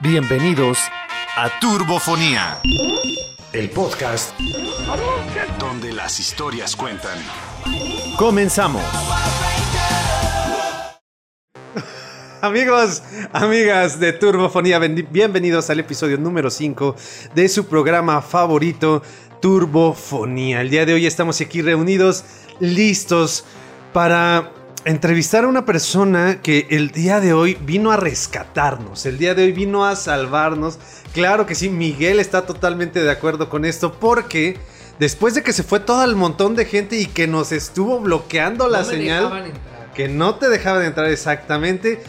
Bienvenidos a Turbofonía, el podcast donde las historias cuentan. Comenzamos. Amigos, amigas de Turbofonía, bienvenidos al episodio número 5 de su programa favorito, Turbofonía. El día de hoy estamos aquí reunidos, listos para entrevistar a una persona que el día de hoy vino a rescatarnos, el día de hoy vino a salvarnos. Claro que sí, Miguel está totalmente de acuerdo con esto porque después de que se fue todo el montón de gente y que nos estuvo bloqueando la señal, que no te dejaban entrar exactamente,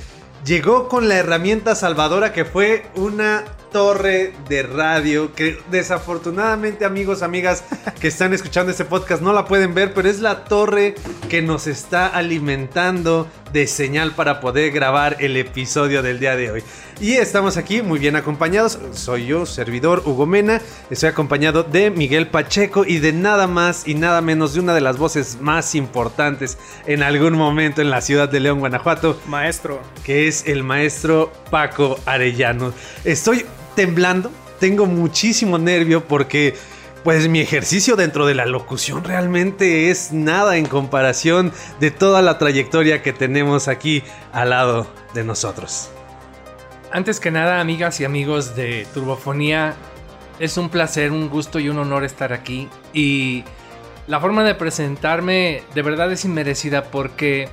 llegó con la herramienta salvadora que fue una torre de radio que desafortunadamente amigos, amigas que están escuchando este podcast no la pueden ver, pero es la torre que nos está alimentando de señal para poder grabar el episodio del día de hoy. Y estamos aquí muy bien acompañados. Soy yo, servidor Hugo Mena. Estoy acompañado de Miguel Pacheco y de nada más y nada menos de una de las voces más importantes en algún momento en la ciudad de León, Guanajuato. Maestro. Que es el maestro Paco Arellano. Estoy temblando, tengo muchísimo nervio porque pues mi ejercicio dentro de la locución realmente es nada en comparación de toda la trayectoria que tenemos aquí al lado de nosotros. Antes que nada, amigas y amigos de Turbofonía, es un placer, un gusto y un honor estar aquí. Y la forma de presentarme de verdad es inmerecida porque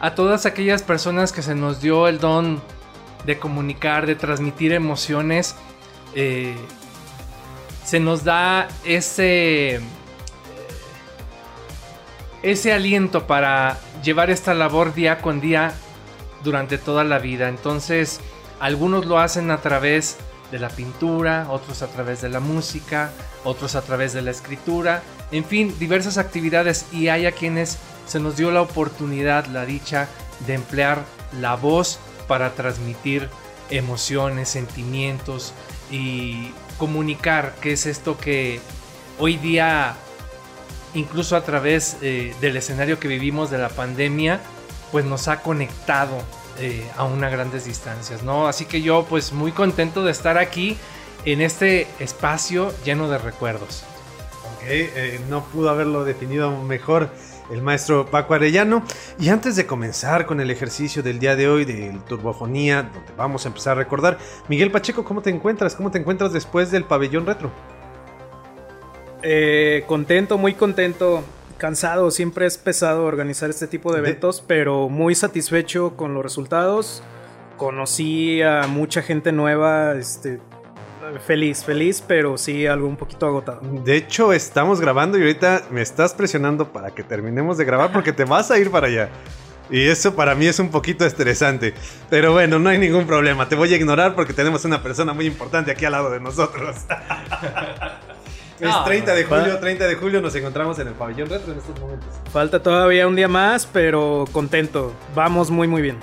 a todas aquellas personas que se nos dio el don de comunicar, de transmitir emociones, eh, se nos da ese, ese aliento para llevar esta labor día con día durante toda la vida. Entonces, algunos lo hacen a través de la pintura, otros a través de la música, otros a través de la escritura, en fin, diversas actividades y hay a quienes se nos dio la oportunidad, la dicha de emplear la voz para transmitir emociones, sentimientos y comunicar qué es esto que hoy día, incluso a través eh, del escenario que vivimos de la pandemia, pues nos ha conectado eh, a unas grandes distancias, ¿no? Así que yo pues muy contento de estar aquí en este espacio lleno de recuerdos. Ok, eh, no pudo haberlo definido mejor el maestro Paco Arellano. Y antes de comenzar con el ejercicio del día de hoy de Turbofonía, donde vamos a empezar a recordar, Miguel Pacheco, ¿cómo te encuentras? ¿Cómo te encuentras después del pabellón retro? Eh, contento, muy contento. Cansado, siempre es pesado organizar este tipo de eventos, pero muy satisfecho con los resultados. Conocí a mucha gente nueva, este, feliz, feliz, pero sí algo un poquito agotado. De hecho, estamos grabando y ahorita me estás presionando para que terminemos de grabar porque te vas a ir para allá. Y eso para mí es un poquito estresante. Pero bueno, no hay ningún problema. Te voy a ignorar porque tenemos una persona muy importante aquí al lado de nosotros. es 30 de julio, 30 de julio nos encontramos en el pabellón retro en estos momentos. Falta todavía un día más, pero contento. Vamos muy muy bien.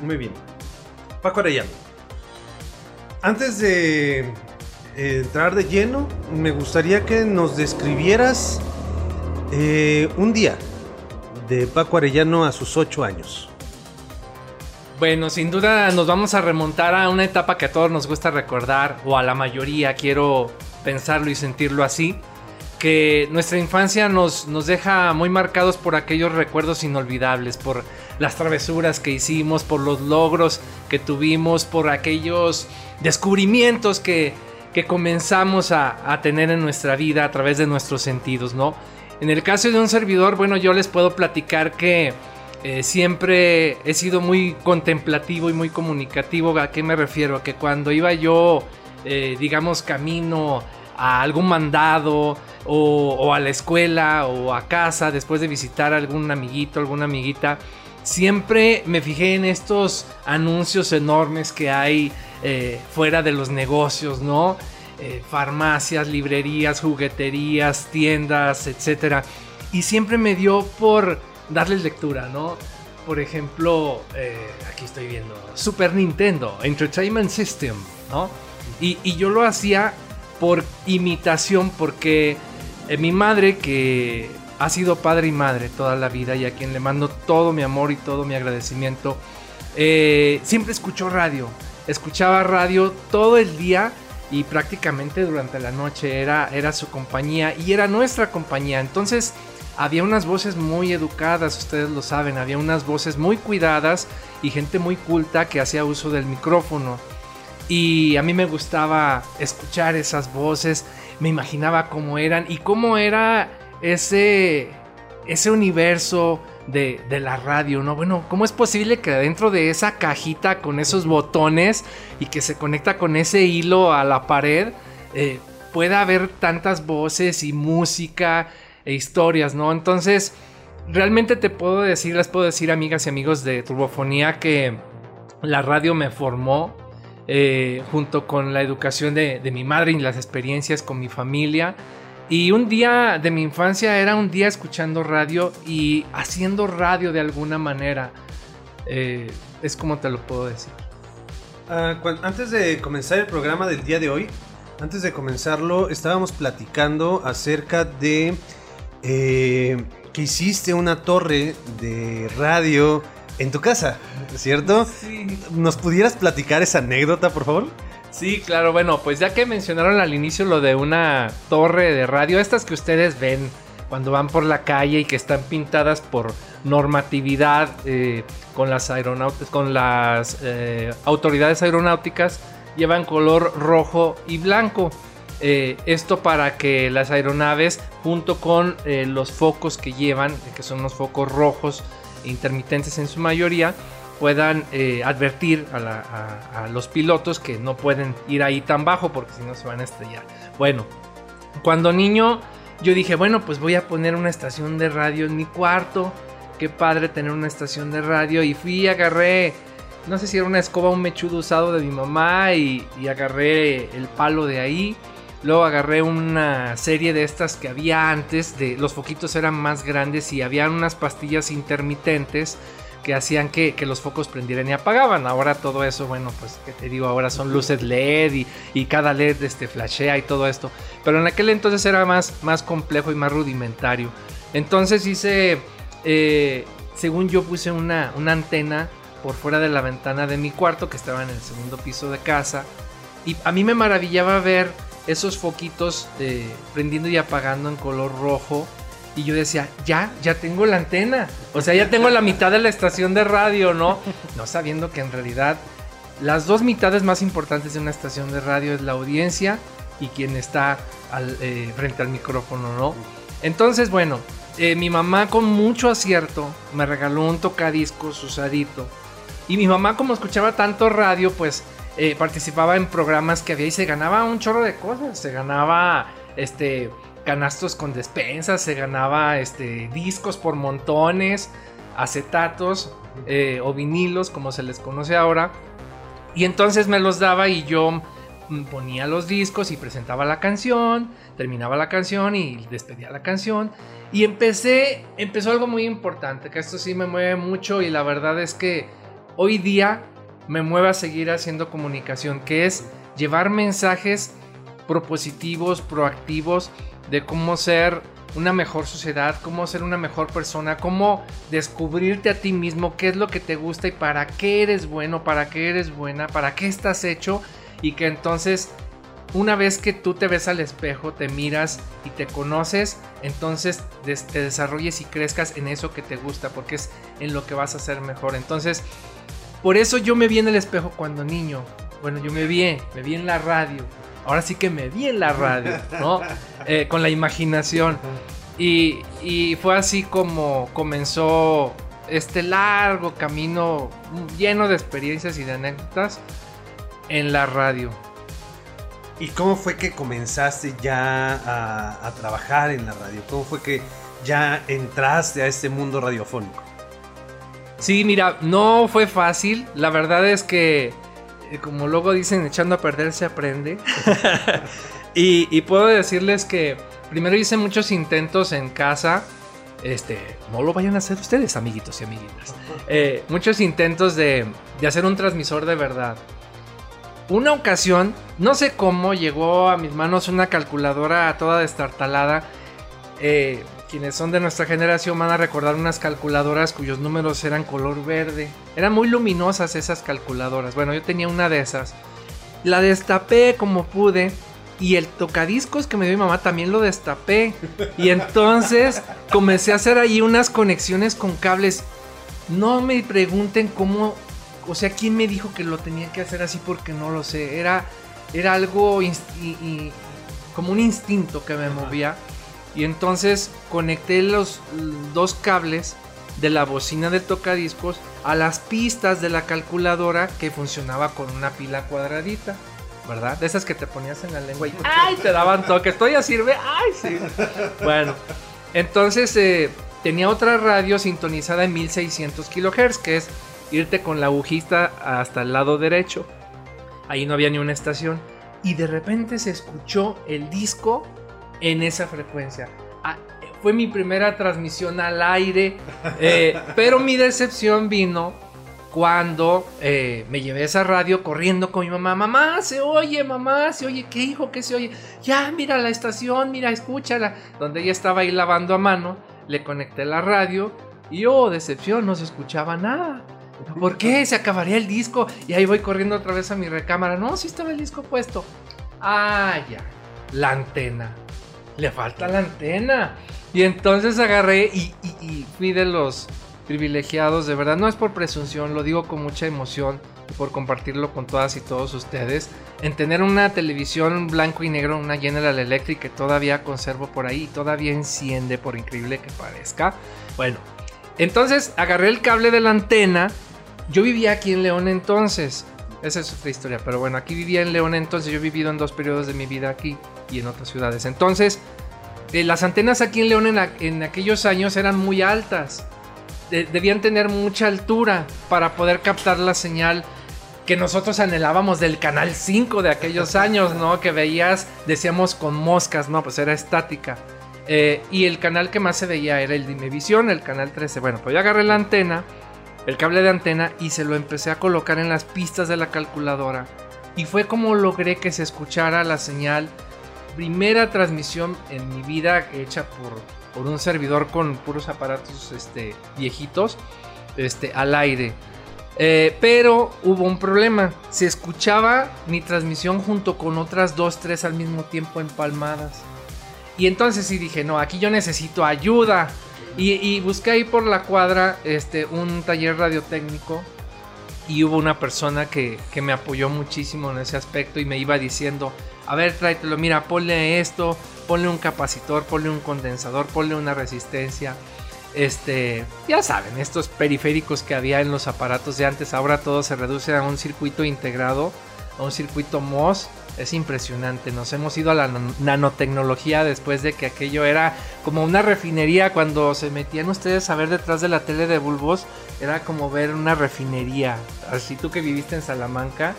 Muy bien. Paco Arellano. Antes de eh, entrar de lleno, me gustaría que nos describieras eh, un día de Paco Arellano a sus ocho años. Bueno, sin duda nos vamos a remontar a una etapa que a todos nos gusta recordar, o a la mayoría, quiero pensarlo y sentirlo así, que nuestra infancia nos, nos deja muy marcados por aquellos recuerdos inolvidables, por las travesuras que hicimos, por los logros que tuvimos, por aquellos descubrimientos que, comenzamos a, tener en nuestra vida a través de nuestros sentidos, ¿no? En el caso de un servidor, bueno, yo les puedo platicar que eh, siempre he sido muy contemplativo y muy comunicativo. ¿A qué me refiero? Que cuando iba yo, eh, digamos, camino a algún mandado o, a la escuela o a casa después de visitar a algún amiguito, alguna amiguita, siempre me fijé en estos anuncios enormes que hay eh, fuera de los negocios, ¿no? Eh, farmacias, librerías, jugueterías, tiendas, etc. Y siempre me dio por darles lectura, ¿no? Por ejemplo, eh, aquí estoy viendo Super Nintendo Entertainment System, ¿no? Y yo lo hacía por imitación, porque mi madre, que ha sido padre y madre toda la vida y a quien le mando todo mi amor y todo mi agradecimiento, eh, siempre escuchó radio. Escuchaba radio todo el día y prácticamente durante la noche era, era su compañía y era nuestra compañía. Entonces había unas voces muy educadas, ustedes lo saben, había unas voces muy cuidadas y gente muy culta que hacía uso del micrófono. Y a mí me gustaba escuchar esas voces, me imaginaba cómo eran y cómo era ese, ese universo de, la radio, ¿no? Bueno, ¿cómo es posible que dentro de esa cajita con esos botones y que se conecta con ese hilo a la pared, eh, pueda haber tantas voces y música e historias, ¿no? Entonces, realmente te puedo decir, les puedo decir, amigas y amigos de Turbofonía, que la radio me formó, eh, junto con la educación de, mi madre y las experiencias con mi familia. Y un día de mi infancia era un día escuchando radio y haciendo radio de alguna manera. Eh, es como te lo puedo decir. Ah, antes de comenzar el programa del día de hoy, antes de comenzarlo, estábamos platicando acerca de eh, que hiciste una torre de radio en tu casa, ¿cierto? Sí. ¿Nos pudieras platicar esa anécdota, por favor? Sí, claro, bueno, pues ya que mencionaron al inicio lo de una torre de radio, estas que ustedes ven cuando van por la calle y que están pintadas por normatividad eh, con las con las eh, autoridades aeronáuticas, llevan color rojo y blanco. Eh, esto para que las aeronaves, junto con los focos que llevan, que son los focos rojos, intermitentes en su mayoría, puedan eh, advertir a, los pilotos que no pueden ir ahí tan bajo porque si no se van a estrellar. Bueno, cuando niño yo dije, bueno, pues voy a poner una estación de radio en mi cuarto. Qué padre tener una estación de radio. Y fui agarré, no sé si era una escoba, un mechudo usado de mi mamá y, y agarré el palo de ahí. Luego agarré una serie de estas que había antes, de los foquitos eran más grandes y había unas pastillas intermitentes que hacían que, los focos prendieran y apagaban. Ahora todo eso, bueno, pues que te digo, ahora son luces LED y, cada LED este, flashea y todo esto. Pero en aquel entonces era más, más complejo y más rudimentario. Entonces hice, eh, según yo puse una, una antena por fuera de la ventana de mi cuarto que estaba en el segundo piso de casa. Y a mí me maravillaba ver esos foquitos prendiendo y apagando en color rojo. Y yo decía, ya, ya tengo la antena. O sea, ya tengo la mitad de la estación de radio, ¿no? No sabiendo que en realidad las dos mitades más importantes de una estación de radio es la audiencia y quien está eh, frente al micrófono, ¿no? Entonces, bueno, eh, mi mamá con mucho acierto me regaló un tocadiscos usadito. Y mi mamá como escuchaba tanto radio, pues eh, participaba en programas que había y se ganaba un chorro de cosas. Se ganaba este canastos con despensas, se ganaba este discos por montones, acetatos eh, o vinilos, como se les conoce ahora. Y entonces me los daba y yo ponía los discos y presentaba la canción, terminaba la canción y despedía la canción. Y empecé, empezó algo muy importante, que esto sí me mueve mucho y la verdad es que hoy día me mueve a seguir haciendo comunicación, que es llevar mensajes propositivos, proactivos de cómo ser una mejor sociedad, cómo ser una mejor persona, cómo descubrirte a ti mismo, qué es lo que te gusta y para qué eres bueno, para qué eres buena, para qué estás hecho y que entonces una vez que tú te ves al espejo, te miras y te conoces, entonces te desarrolles y crezcas en eso que te gusta, porque es en lo que vas a ser mejor. Entonces, por eso yo me vi en el espejo cuando niño. Bueno, yo me vi, me vi en la radio. Ahora sí que me vi en la radio, ¿no? Eh, con la imaginación. Y, fue así como comenzó este largo camino lleno de experiencias y de anécdotas en la radio. ¿Y cómo fue que comenzaste ya a, a, trabajar en la radio? ¿Cómo fue que ya entraste a este mundo radiofónico? Sí, mira, no fue fácil. La verdad es que, eh, como luego dicen, echando a perder se aprende. y, puedo decirles que primero hice muchos intentos en casa. Este, no lo vayan a hacer ustedes, amiguitos y amiguitas. Eh, muchos intentos de, de hacer un transmisor de verdad. Una ocasión, no sé cómo, llegó a mis manos una calculadora toda destartalada. Eh, quienes son de nuestra generación van a recordar unas calculadoras cuyos números eran color verde. Eran muy luminosas esas calculadoras. Bueno, yo tenía una de esas. La destapé como pude. Y el tocadiscos que me dio mi mamá también lo destapé. Y entonces comencé a hacer ahí unas conexiones con cables. No me pregunten cómo. O sea, quién me dijo que lo tenía que hacer así porque no lo sé. Era, era algo como un instinto que me movía. Y entonces conecté los dos cables de la bocina del tocadiscos a las pistas de la calculadora que funcionaba con una pila cuadradita. ¿Verdad? De esas que te ponías en la lengua y ¡ay! te daban toque. Estoy ya sirve. ¡Ay! Sí. Bueno, entonces eh, tenía otra radio sintonizada en 1600 kHz, que es irte con la agujista hasta el lado derecho. Ahí no había ni una estación. Y de repente se escuchó el disco en esa frecuencia. Ah, fue mi primera transmisión al aire, eh, pero mi decepción vino cuando eh, me llevé esa radio corriendo con mi mamá. Mamá, se oye, mamá, se oye. ¿Qué hijo? ¿Qué se oye? Ya, mira la estación, mira, escúchala. Donde ella estaba ahí lavando a mano, le conecté la radio y oh, decepción, no se escuchaba nada. ¿Por qué? Se acabaría el disco. Y ahí voy corriendo otra vez a mi recámara. No, sí estaba el disco puesto. Ah, ya. La antena le falta la antena. Y entonces agarré y, fui de los privilegiados, de verdad, no es por presunción, lo digo con mucha emoción y por compartirlo con todas y todos ustedes, en tener una televisión blanco y negro, una General Electric que todavía conservo por ahí y todavía enciende, por increíble que parezca. Bueno, entonces agarré el cable de la antena, yo vivía aquí en León entonces, esa es otra historia, pero bueno, aquí vivía en León entonces, yo he vivido en dos periodos de mi vida aquí y en otras ciudades. Entonces, eh, las antenas aquí en León en, aquellos años eran muy altas. debían tener mucha altura para poder captar la señal que nosotros anhelábamos del canal 5 de aquellos años, ¿no? Que veías, decíamos con moscas, ¿no? Pues era estática. Eh, y el canal que más se veía era el Dimevisión, el canal 13. Bueno, pues yo agarré la antena, el cable de antena, y se lo empecé a colocar en las pistas de la calculadora. Y fue como logré que se escuchara la señal primera transmisión en mi vida hecha por, por un servidor con puros aparatos este, viejitos este, al aire. Eh, pero hubo un problema. Se escuchaba mi transmisión junto con otras dos, tres al mismo tiempo empalmadas. Y entonces sí dije, no, aquí yo necesito ayuda. Y, busqué ahí por la cuadra este, un taller radiotécnico. Y hubo una persona que, que me apoyó muchísimo en ese aspecto y me iba diciendo, a ver, tráetelo, mira, ponle esto, ponle un capacitor, ponle un condensador, ponle una resistencia. Este, ya saben, estos periféricos que había en los aparatos de antes, ahora todo se reduce a un circuito integrado, a un circuito MOS es impresionante. Nos hemos ido a la nanotecnología después de que aquello era como una refinería. Cuando se metían ustedes a ver detrás de la tele de bulbos, era como ver una refinería. Así tú que viviste en Salamanca.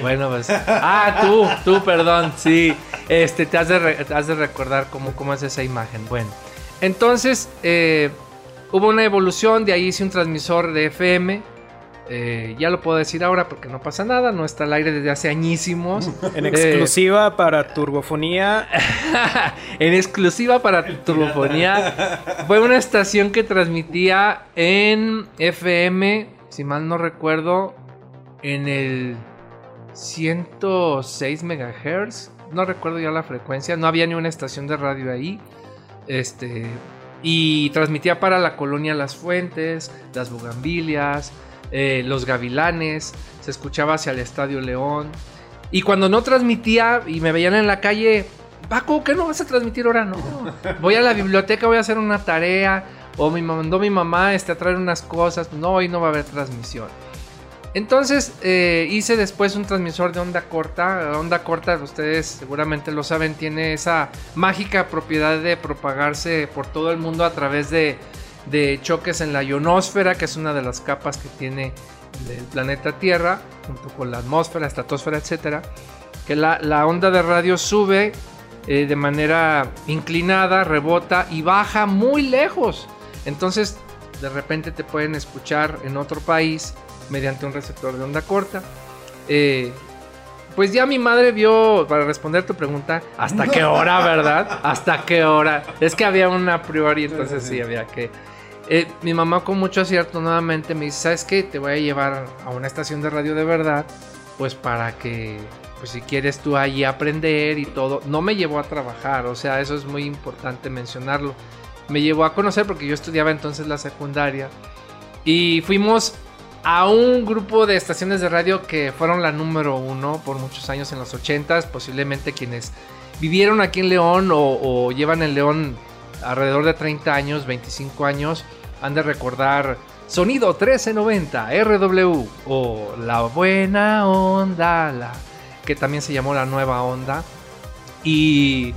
Bueno, pues. Ah, tú, tú, perdón. Sí. Este, te has de, has de recordar cómo, cómo es esa imagen. Bueno. Entonces, eh, hubo una evolución. De ahí hice un transmisor de FM eh, ya lo puedo decir ahora porque no pasa nada, no está al aire desde hace añísimos. En exclusiva para Turbofonía. en exclusiva para Turbofonía. Fue una estación que transmitía en FM, si mal no recuerdo, en el 106 MHz. No recuerdo ya la frecuencia, no había ni una estación de radio ahí. Este, y transmitía para la colonia Las Fuentes, Las Bugambilias, eh, los Gavilanes, se escuchaba hacia el Estadio León. Y cuando no transmitía y me veían en la calle, Paco, ¿qué no vas a transmitir ahora? No, voy a la biblioteca, voy a hacer una tarea. O me mandó mi mamá este, a traer unas cosas. No, hoy no va a haber transmisión. Entonces eh, hice después un transmisor de onda corta. La onda corta, ustedes seguramente lo saben, tiene esa mágica propiedad de propagarse por todo el mundo a través de de choques en la ionosfera, que es una de las capas que tiene el planeta Tierra, junto con la atmósfera, estratosfera, etcétera, que la, onda de radio sube eh, de manera inclinada, rebota y baja muy lejos. Entonces, de repente te pueden escuchar en otro país mediante un receptor de onda corta. Eh, pues ya mi madre vio, para responder tu pregunta, ¿hasta qué hora, verdad? ¿Hasta qué hora? Es que había una priori, entonces sí, había que... Eh, mi mamá con mucho acierto nuevamente me dice, ¿sabes qué? Te voy a llevar a una estación de radio de verdad, pues para que, pues si quieres tú allí aprender y todo. No me llevó a trabajar, o sea, eso es muy importante mencionarlo. Me llevó a conocer porque yo estudiaba entonces la secundaria y fuimos a un grupo de estaciones de radio que fueron la número uno por muchos años en los 80 posiblemente quienes vivieron aquí en León o, llevan en León alrededor de 30 años, 25 años, han de recordar Sonido 1390, RW o La Buena Onda, la, que también se llamó La Nueva Onda, y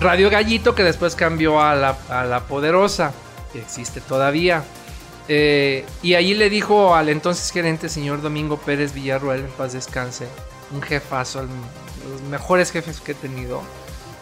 Radio Gallito que después cambió a La, Poderosa, que existe todavía. Eh, y allí le dijo al entonces gerente, señor Domingo Pérez Villarruel, en paz descanse, un jefazo, los mejores jefes que he tenido.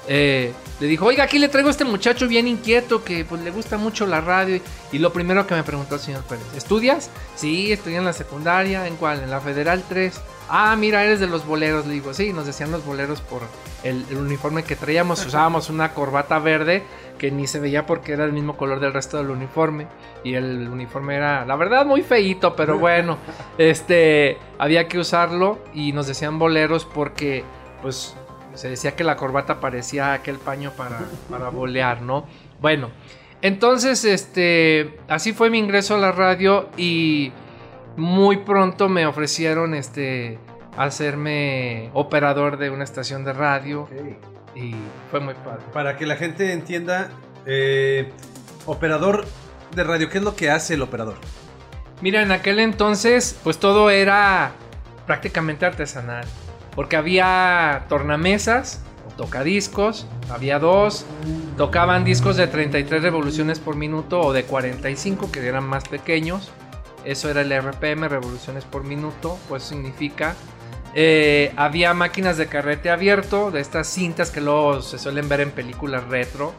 Eh, le dijo, oiga, aquí le traigo a este muchacho bien inquieto que pues le gusta mucho la radio. Y, lo primero que me preguntó el señor Pérez, ¿estudias? Sí, estudié en la secundaria, ¿en cuál? En la Federal 3. Ah, mira, eres de los boleros. Le digo, sí, nos decían los boleros por el, uniforme que traíamos. Usábamos una corbata verde que ni se veía porque era el mismo color del resto del uniforme. Y el uniforme era, la verdad, muy feito, pero bueno, este, había que usarlo. Y nos decían boleros porque, pues, se decía que la corbata parecía aquel paño para, para bolear, ¿no? Bueno, entonces, este, así fue mi ingreso a la radio y muy pronto me ofrecieron este hacerme operador de una estación de radio y fue muy padre. Para que la gente entienda, eh, operador de radio, ¿qué es lo que hace el operador? Mira, en aquel entonces, pues todo era prácticamente artesanal, porque había tornamesas, tocadiscos, había dos, tocaban discos de 33 revoluciones por minuto o de 45 que eran más pequeños eso era el RPM, revoluciones por minuto, pues significa. Eh, había máquinas de carrete abierto, de estas cintas que luego se suelen ver en películas retro,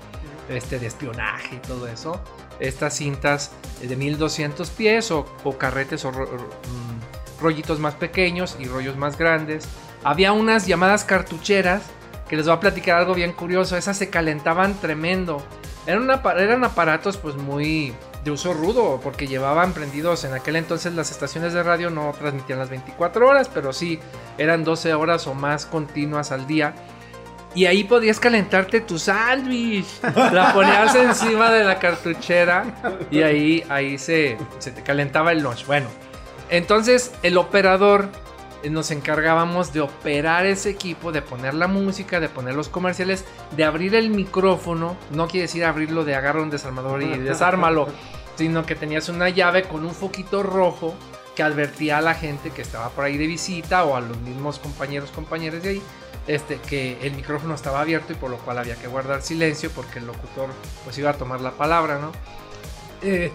este, de espionaje y todo eso. Estas cintas de 1200 pies o, carretes o mm, rollitos más pequeños y rollos más grandes. Había unas llamadas cartucheras que les voy a platicar algo bien curioso. Esas se calentaban tremendo. Eran, eran aparatos pues muy de uso rudo, porque llevaban prendidos en aquel entonces las estaciones de radio no transmitían las 24 horas, pero sí eran 12 horas o más continuas al día. Y ahí podías calentarte tu sándwich. La ponías encima de la cartuchera y ahí, ahí se, se te calentaba el lunch. Bueno, entonces el operador nos encargábamos de operar ese equipo, de poner la música, de poner los comerciales, de abrir el micrófono. No quiere decir abrirlo de agarrar un desarmador y desármalo, sino que tenías una llave con un foquito rojo que advertía a la gente que estaba por ahí de visita o a los mismos compañeros, compañeras de ahí, este, que el micrófono estaba abierto y por lo cual había que guardar silencio porque el locutor pues iba a tomar la palabra, ¿no? Eh,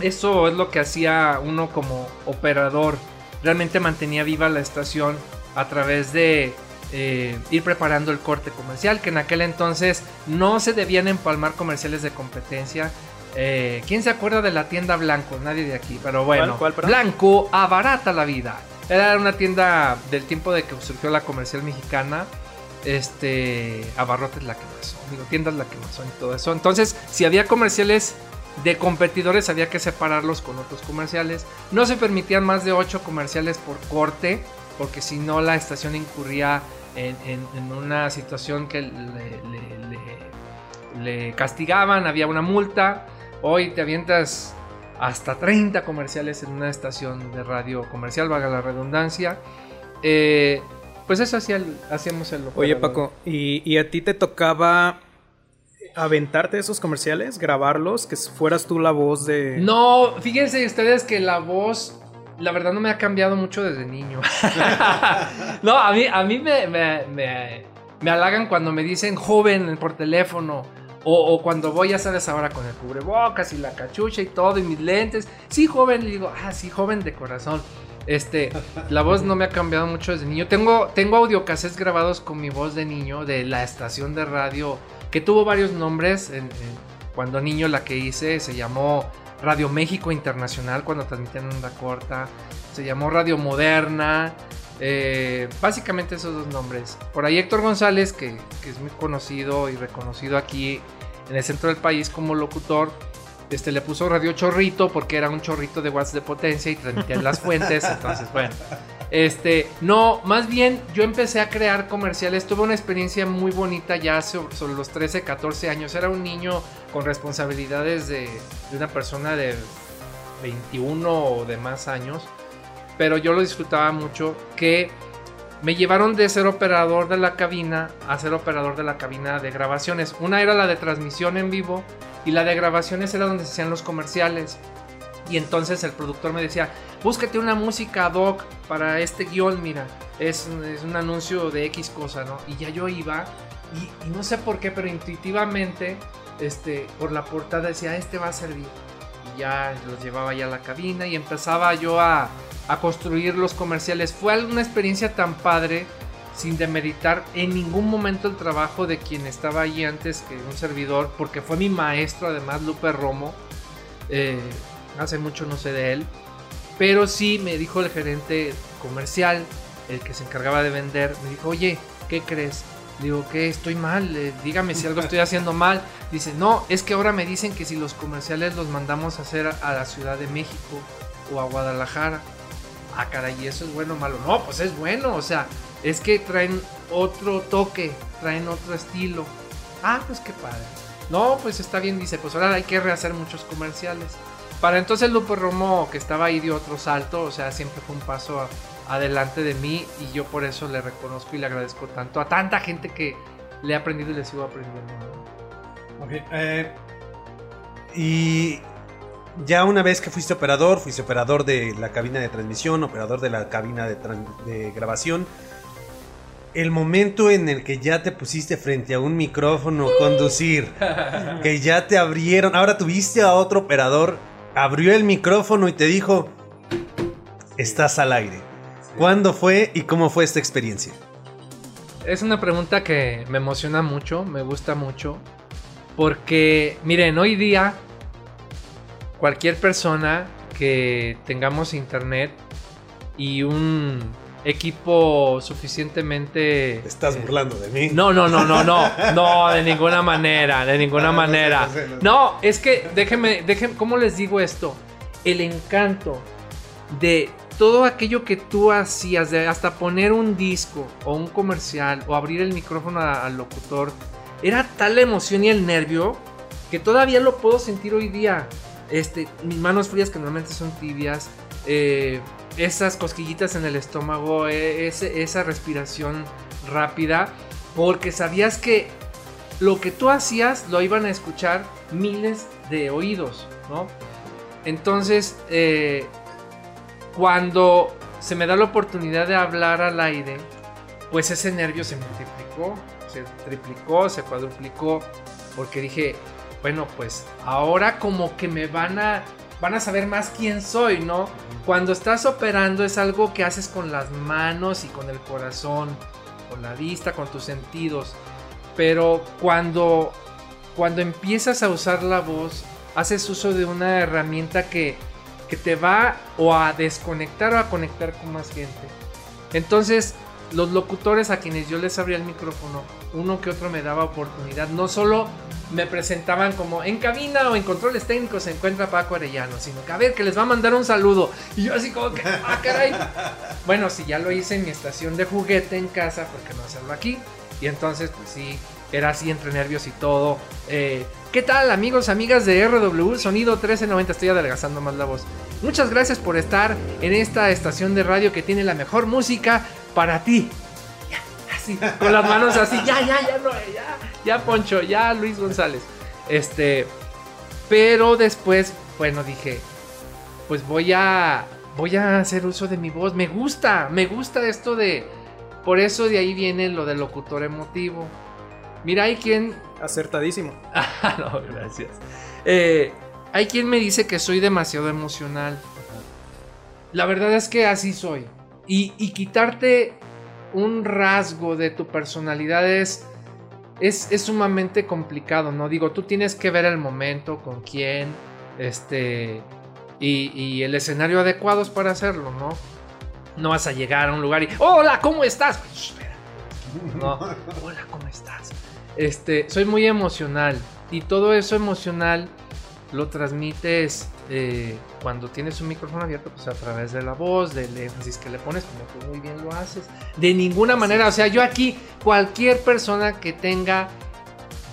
eso es lo que hacía uno como operador realmente mantenía viva la estación a través de eh, ir preparando el corte comercial, que en aquel entonces no se debían empalmar comerciales de competencia. Eh, ¿Quién se acuerda de la tienda Blanco? Nadie de aquí, pero bueno. Blanco abarata la vida. Era una tienda del tiempo de que surgió la comercial mexicana. Este, Abarrotes la que pasó, digo, tiendas la que pasó y todo eso. Entonces, si había comerciales de competidores había que separarlos con otros comerciales. No se permitían más de 8 comerciales por corte, porque si no la estación incurría en, una situación que le, castigaban, había una multa. Hoy te avientas hasta 30 comerciales en una estación de radio comercial, valga la redundancia. Eh, pues eso hacía hacíamos el... Oye Paco, ¿y, ¿y a ti te tocaba aventarte esos comerciales, grabarlos, que fueras tú la voz de... No, fíjense ustedes que la voz, la verdad no me ha cambiado mucho desde niño. no, a mí, a mí me, me, me, halagan cuando me dicen joven por teléfono. O, cuando voy, ya sabes, ahora con el cubrebocas y la cachucha y todo, y mis lentes. Sí, joven, le digo, ah, sí, joven de corazón. Este, la voz no me ha cambiado mucho desde niño. Tengo, tengo audiocassettes grabados con mi voz de niño de la estación de radio que tuvo varios nombres. cuando niño la que hice se llamó Radio México Internacional cuando transmitían onda corta. Se llamó Radio Moderna. Eh, básicamente esos dos nombres. Por ahí Héctor González, que, es muy conocido y reconocido aquí en el centro del país como locutor. Este le puso radio chorrito porque era un chorrito de watts de potencia y transmitía las fuentes. entonces, bueno. Este, no, más bien yo empecé a crear comerciales. Tuve una experiencia muy bonita ya sobre, los 13, 14 años. Era un niño con responsabilidades de, de una persona de 21 o de más años pero yo lo disfrutaba mucho, que me llevaron de ser operador de la cabina a ser operador de la cabina de grabaciones. Una era la de transmisión en vivo y la de grabaciones era donde se hacían los comerciales. Y entonces el productor me decía, búscate una música doc para este guion, mira, es, un anuncio de X cosa, ¿no? Y ya yo iba y, no sé por qué, pero intuitivamente, este, por la portada decía, este va a servir. Y ya los llevaba ya a la cabina y empezaba yo a, a construir los comerciales. Fue una experiencia tan padre sin demeritar en ningún momento el trabajo de quien estaba allí antes que un servidor, porque fue mi maestro además, Lupe Romo. Eh, hace mucho no sé de él, pero sí me dijo el gerente comercial, el que se encargaba de vender, me dijo, oye, ¿qué crees? Digo, que estoy mal, eh, dígame si algo estoy haciendo mal. Dice, no, es que ahora me dicen que si los comerciales los mandamos a hacer a la Ciudad de México o a Guadalajara ah, caray, eso es bueno o malo. No, pues es bueno, o sea, es que traen otro toque, traen otro estilo. Ah, pues qué padre. No, pues está bien, dice, pues ahora hay que rehacer muchos comerciales. Para entonces Lupe Romo, que estaba ahí, dio otro salto, o sea, siempre fue un paso adelante de mí y yo por eso le reconozco y le agradezco tanto a tanta gente que le he aprendido y le sigo aprendiendo. Ok, eh, y ya una vez que fuiste operador, fuiste operador de la cabina de transmisión, operador de la cabina de, grabación, el momento en el que ya te pusiste frente a un micrófono conducir, que ya te abrieron, ahora tuviste a otro operador, abrió el micrófono y te dijo, estás al aire. ¿Cuándo fue y cómo fue esta experiencia? Es una pregunta que me emociona mucho, me gusta mucho, porque miren, hoy día cualquier persona que tengamos internet y un equipo suficientemente... estás burlando de mí. No, no, no, no, no, no, de ninguna manera, de ninguna manera. No, es que déjenme, déjenme, ¿cómo les digo esto? El encanto de todo aquello que tú hacías, de hasta poner un disco o un comercial o abrir el micrófono al locutor, era tal la emoción y el nervio que todavía lo puedo sentir hoy día. Este, mis manos frías que normalmente son tibias, eh, esas cosquillitas en el estómago, e, esa respiración rápida, porque sabías que lo que tú hacías lo iban a escuchar miles de oídos, ¿no? Entonces, eh, cuando se me da la oportunidad de hablar al aire, pues ese nervio se multiplicó, se triplicó, se cuadruplicó, porque dije, bueno, pues ahora como que me van a van a saber más quién soy, ¿no? Cuando estás operando es algo que haces con las manos y con el corazón, con la vista, con tus sentidos. Pero cuando cuando empiezas a usar la voz, haces uso de una herramienta que, que te va o a desconectar o a conectar con más gente. Entonces, los locutores a quienes yo les abría el micrófono, uno que otro me daba oportunidad, no solo me presentaban como en cabina o en controles técnicos se encuentra Paco Arellano, sino que a ver, que les va a mandar un saludo. Y yo así como que, ah, caray. Bueno, si ya lo hice en mi estación de juguete en casa, ¿por qué no hacerlo aquí? Y entonces, pues sí, era así entre nervios y todo. Eh, ¿Qué tal amigos, amigas de RW Sonido 1390? Estoy adelgazando más la voz. Muchas gracias por estar en esta estación de radio que tiene la mejor música para ti. así, con las manos así, ya, ya, ya, no, ya ya Poncho, ya Luis González. Este, pero después, bueno, dije, pues voy a voy a hacer uso de mi voz. Me gusta, me gusta esto de por eso de ahí viene lo del locutor emotivo. Mira, hay quien acertadísimo. no, gracias. Eh, hay quien me dice que soy demasiado emocional. La verdad es que así soy. Y, y quitarte un rasgo de tu personalidad es es, sumamente complicado, ¿no? Digo, tú tienes que ver el momento, con quién, este, y, el escenario adecuados para hacerlo, ¿no? No vas a llegar a un lugar y, hola, ¿cómo estás? No, hola, ¿cómo estás? Este, soy muy emocional y todo eso emocional lo transmites eh, cuando tienes un micrófono abierto, pues a través de la voz, del énfasis que le pones, como tú muy bien lo haces. De ninguna manera, o sea, yo aquí, cualquier persona que tenga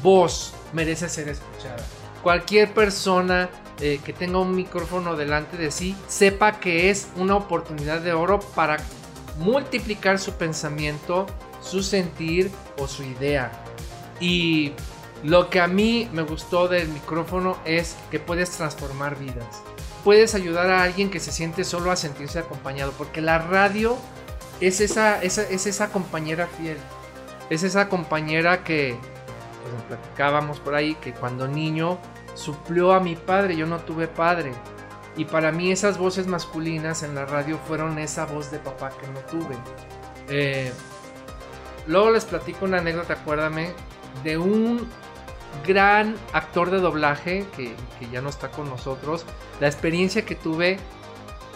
voz merece ser escuchada. Cualquier persona eh, que tenga un micrófono delante de sí, sepa que es una oportunidad de oro para multiplicar su pensamiento, su sentir o su idea. Y lo que a mí me gustó del micrófono es que puedes transformar vidas. Puedes ayudar a alguien que se siente solo a sentirse acompañado, porque la radio es esa, es esa compañera fiel. Es esa compañera que, pues, platicábamos por ahí, que cuando niño suplió a mi padre, yo no tuve padre. Y para mí esas voces masculinas en la radio fueron esa voz de papá que no tuve. Eh, luego les platico una anécdota, acuérdame, de un gran actor de doblaje que, ya no está con nosotros. La experiencia que tuve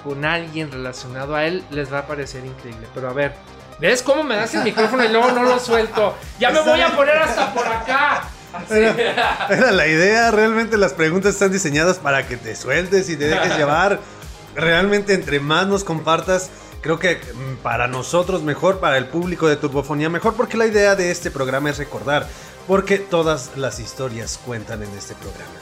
con alguien relacionado a él les va a parecer increíble. Pero a ver, ¿ves cómo me das el micrófono y luego no lo suelto? Ya me voy a poner hasta por acá. Era, la idea, realmente las preguntas están diseñadas para que te sueltes y te dejes llevar. Realmente entre más nos compartas, creo que mm, para nosotros mejor, para el público de Turbofonía mejor, porque la idea de este programa es recordar porque todas las historias cuentan en este programa.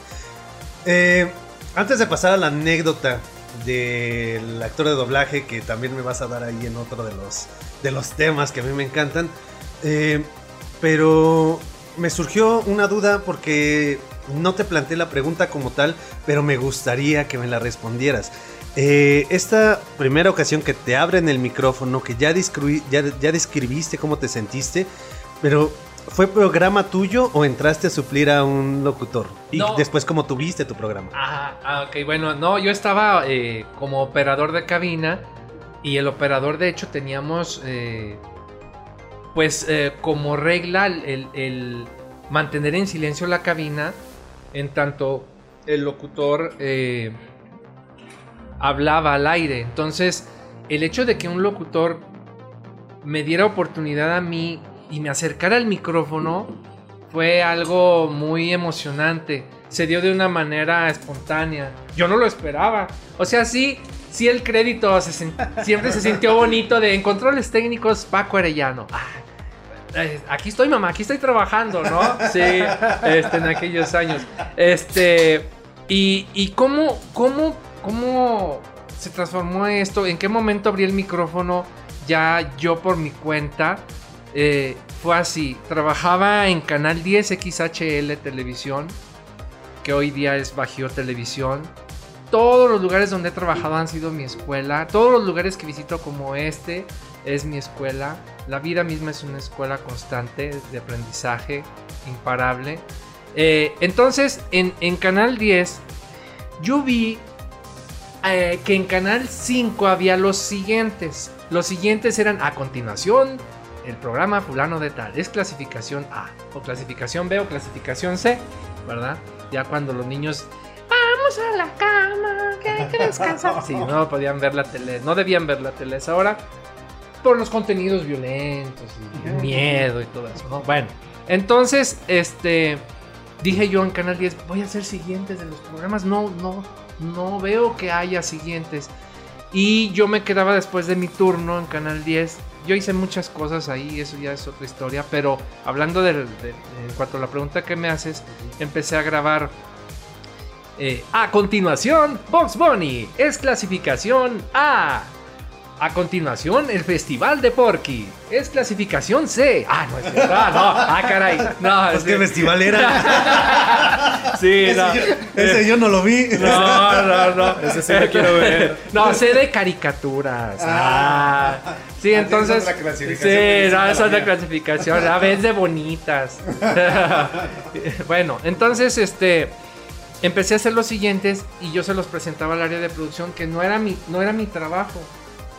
Eh, antes de pasar a la anécdota del actor de doblaje, que también me vas a dar ahí en otro de los, de los temas que a mí me encantan, eh, pero me surgió una duda porque no te planteé la pregunta como tal, pero me gustaría que me la respondieras. Eh, esta primera ocasión que te abren el micrófono, que ya, ya, ya describiste cómo te sentiste, pero ¿Fue programa tuyo o entraste a suplir a un locutor? Y después, ¿cómo tuviste tu programa? Ah, ok, bueno, no, yo estaba eh, como operador de cabina y el operador, de hecho, teníamos, eh, pues, eh, como regla el, mantener en silencio la cabina en tanto el locutor hablaba al aire. Entonces, el hecho de que un locutor me diera oportunidad a mí y me acercara al micrófono fue algo muy emocionante. Se dio de una manera espontánea. Yo no lo esperaba. O sea, sí, sí el crédito siempre se sintió bonito de en controles técnicos Paco Arellano. Ah, eh, aquí estoy, mamá, aquí estoy trabajando, ¿no? Sí, este, en aquellos años. Este, y, y cómo, cómo, cómo se transformó esto, en qué momento abrí el micrófono ya yo por mi cuenta eh, fue así. Trabajaba en Canal 10 XHL Televisión, que hoy día es Bajío Televisión. Todos los lugares donde he trabajado han sido mi escuela. Todos los lugares que visito como este es mi escuela. La vida misma es una escuela constante de aprendizaje, imparable. Eh, entonces, en, Canal 10, yo vi eh, que en Canal 5 había los siguientes. Los siguientes eran a continuación el programa fulano de tal es clasificación A o clasificación B o clasificación C, ¿verdad? Ya cuando los niños vamos a la cama, que hay que descansar. Sí, no podían ver la tele, no debían ver la tele esa hora por los contenidos violentos y miedo y todo eso, ¿no? Bueno, entonces, este, dije yo en Canal 10, voy a hacer siguientes de los programas, no, no, no veo que haya siguientes. Y yo me quedaba después de mi turno en Canal 10 yo hice muchas cosas ahí, eso ya es otra historia, pero hablando de, en cuanto a la pregunta que me haces, empecé a grabar. Eh, a continuación, Box Bunny es clasificación A. A continuación, el Festival de Porky. Es clasificación C. Ah, no es verdad, no. Ah, caray. No, pues ¿Qué festival era? sí, ese no. Yo, ese yo no lo vi. No, no, no. Ese sí lo quiero ver. No, C de caricaturas. Ah. Sí, ah, entonces. sí, no, esa es la clasificación. A veces de bonitas. bueno, entonces, este. Empecé a hacer los siguientes y yo se los presentaba al área de producción que no era mi, no era mi trabajo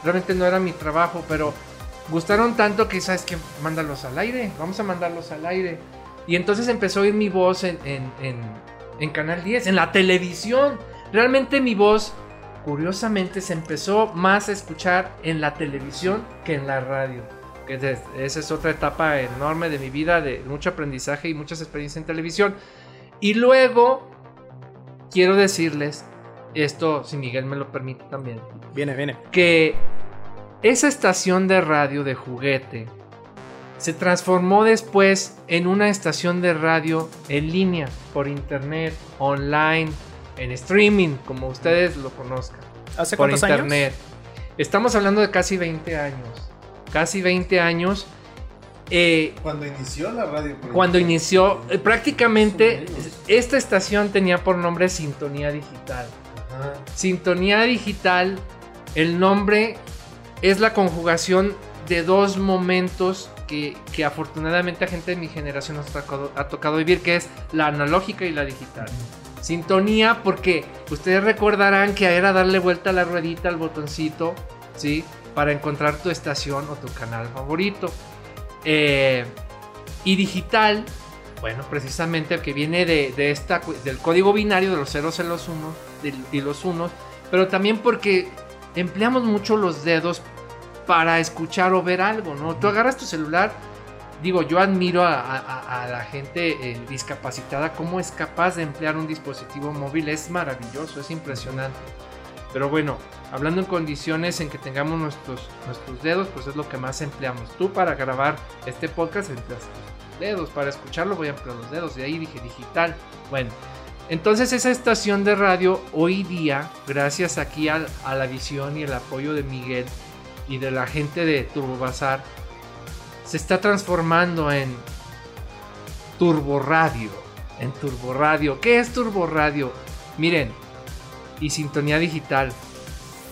Realmente no era mi trabajo, pero gustaron tanto que, ¿sabes que Mándalos al aire, vamos a mandarlos al aire. Y entonces empezó a oír mi voz en, en, en, Canal 10, en la televisión. Realmente mi voz, curiosamente se empezó más a escuchar en la televisión que en la radio. Esa es otra etapa enorme de mi vida, de mucho aprendizaje y muchas experiencias en televisión. Y luego, quiero decirles, esto, si Miguel me lo permite también. Viene, viene. Que esa estación de radio de juguete se transformó después en una estación de radio en línea, por internet, online, en streaming, como ustedes lo conozcan. ¿Hace por cuántos internet. Estamos hablando de casi 20 años. Casi 20 años. Eh, cuando inició la radio. Cuando inició, eh, prácticamente esta estación tenía por nombre Sintonía Digital. Sintonía Digital, el nombre es la conjugación de dos momentos que, afortunadamente a gente de mi generación nos ha tocado, vivir, que es la analógica y la digital. Sintonía porque ustedes recordarán que era darle vuelta a la ruedita al botoncito, ¿sí? Para encontrar tu estación o tu canal favorito. Eh, y digital, bueno, precisamente que viene de, esta, del código binario de los ceros y los unos, y los unos, pero también porque empleamos mucho los dedos para escuchar o ver algo, ¿no? Tú agarras tu celular, digo, yo admiro a, la gente eh, discapacitada, cómo es capaz de emplear un dispositivo móvil, es maravilloso, es impresionante. Pero bueno, hablando en condiciones en que tengamos nuestros, nuestros dedos, pues es lo que más empleamos. Tú para grabar este podcast empleas tus dedos, para escucharlo voy a emplear los dedos, de ahí dije digital. Bueno, entonces esa estación de radio hoy día, gracias aquí a, la visión y el apoyo de Miguel, y de la gente de Turbo Bazar se está transformando en Turbo Radio. En Turbo Radio. ¿Qué es Turbo Radio? Miren, y sintonía digital.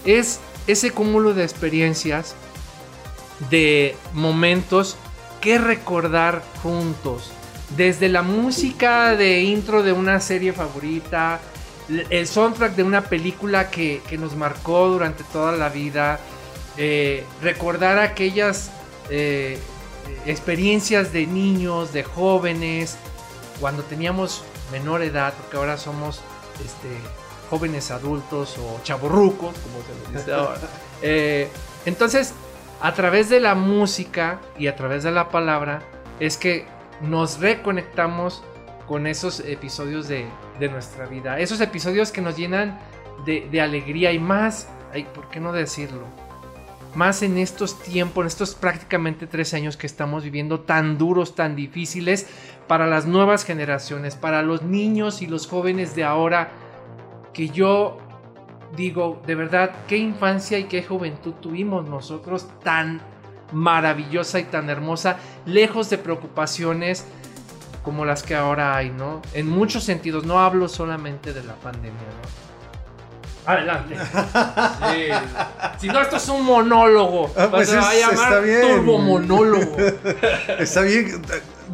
Es ese cúmulo de experiencias, de momentos que recordar juntos. Desde la música de intro de una serie favorita, el soundtrack de una película que, que nos marcó durante toda la vida, eh, recordar aquellas eh, experiencias de niños, de jóvenes, cuando teníamos menor edad, porque ahora somos este, jóvenes adultos o chaborrucos, como se les dice ahora. Eh, entonces, a través de la música y a través de la palabra, es que nos reconectamos con esos episodios de, nuestra vida. Esos episodios que nos llenan de, de alegría y más, ¿por qué no decirlo? más en estos tiempos, en estos prácticamente tres años que estamos viviendo tan duros, tan difíciles para las nuevas generaciones, para los niños y los jóvenes de ahora, que yo digo, de verdad, qué infancia y qué juventud tuvimos nosotros tan maravillosa y tan hermosa, lejos de preocupaciones como las que ahora hay, ¿no? En muchos sentidos, no hablo solamente de la pandemia, ¿no? Adelante. Si no, esto es un monólogo. Ah, pues se va a llamar está bien. turbo monólogo. está bien.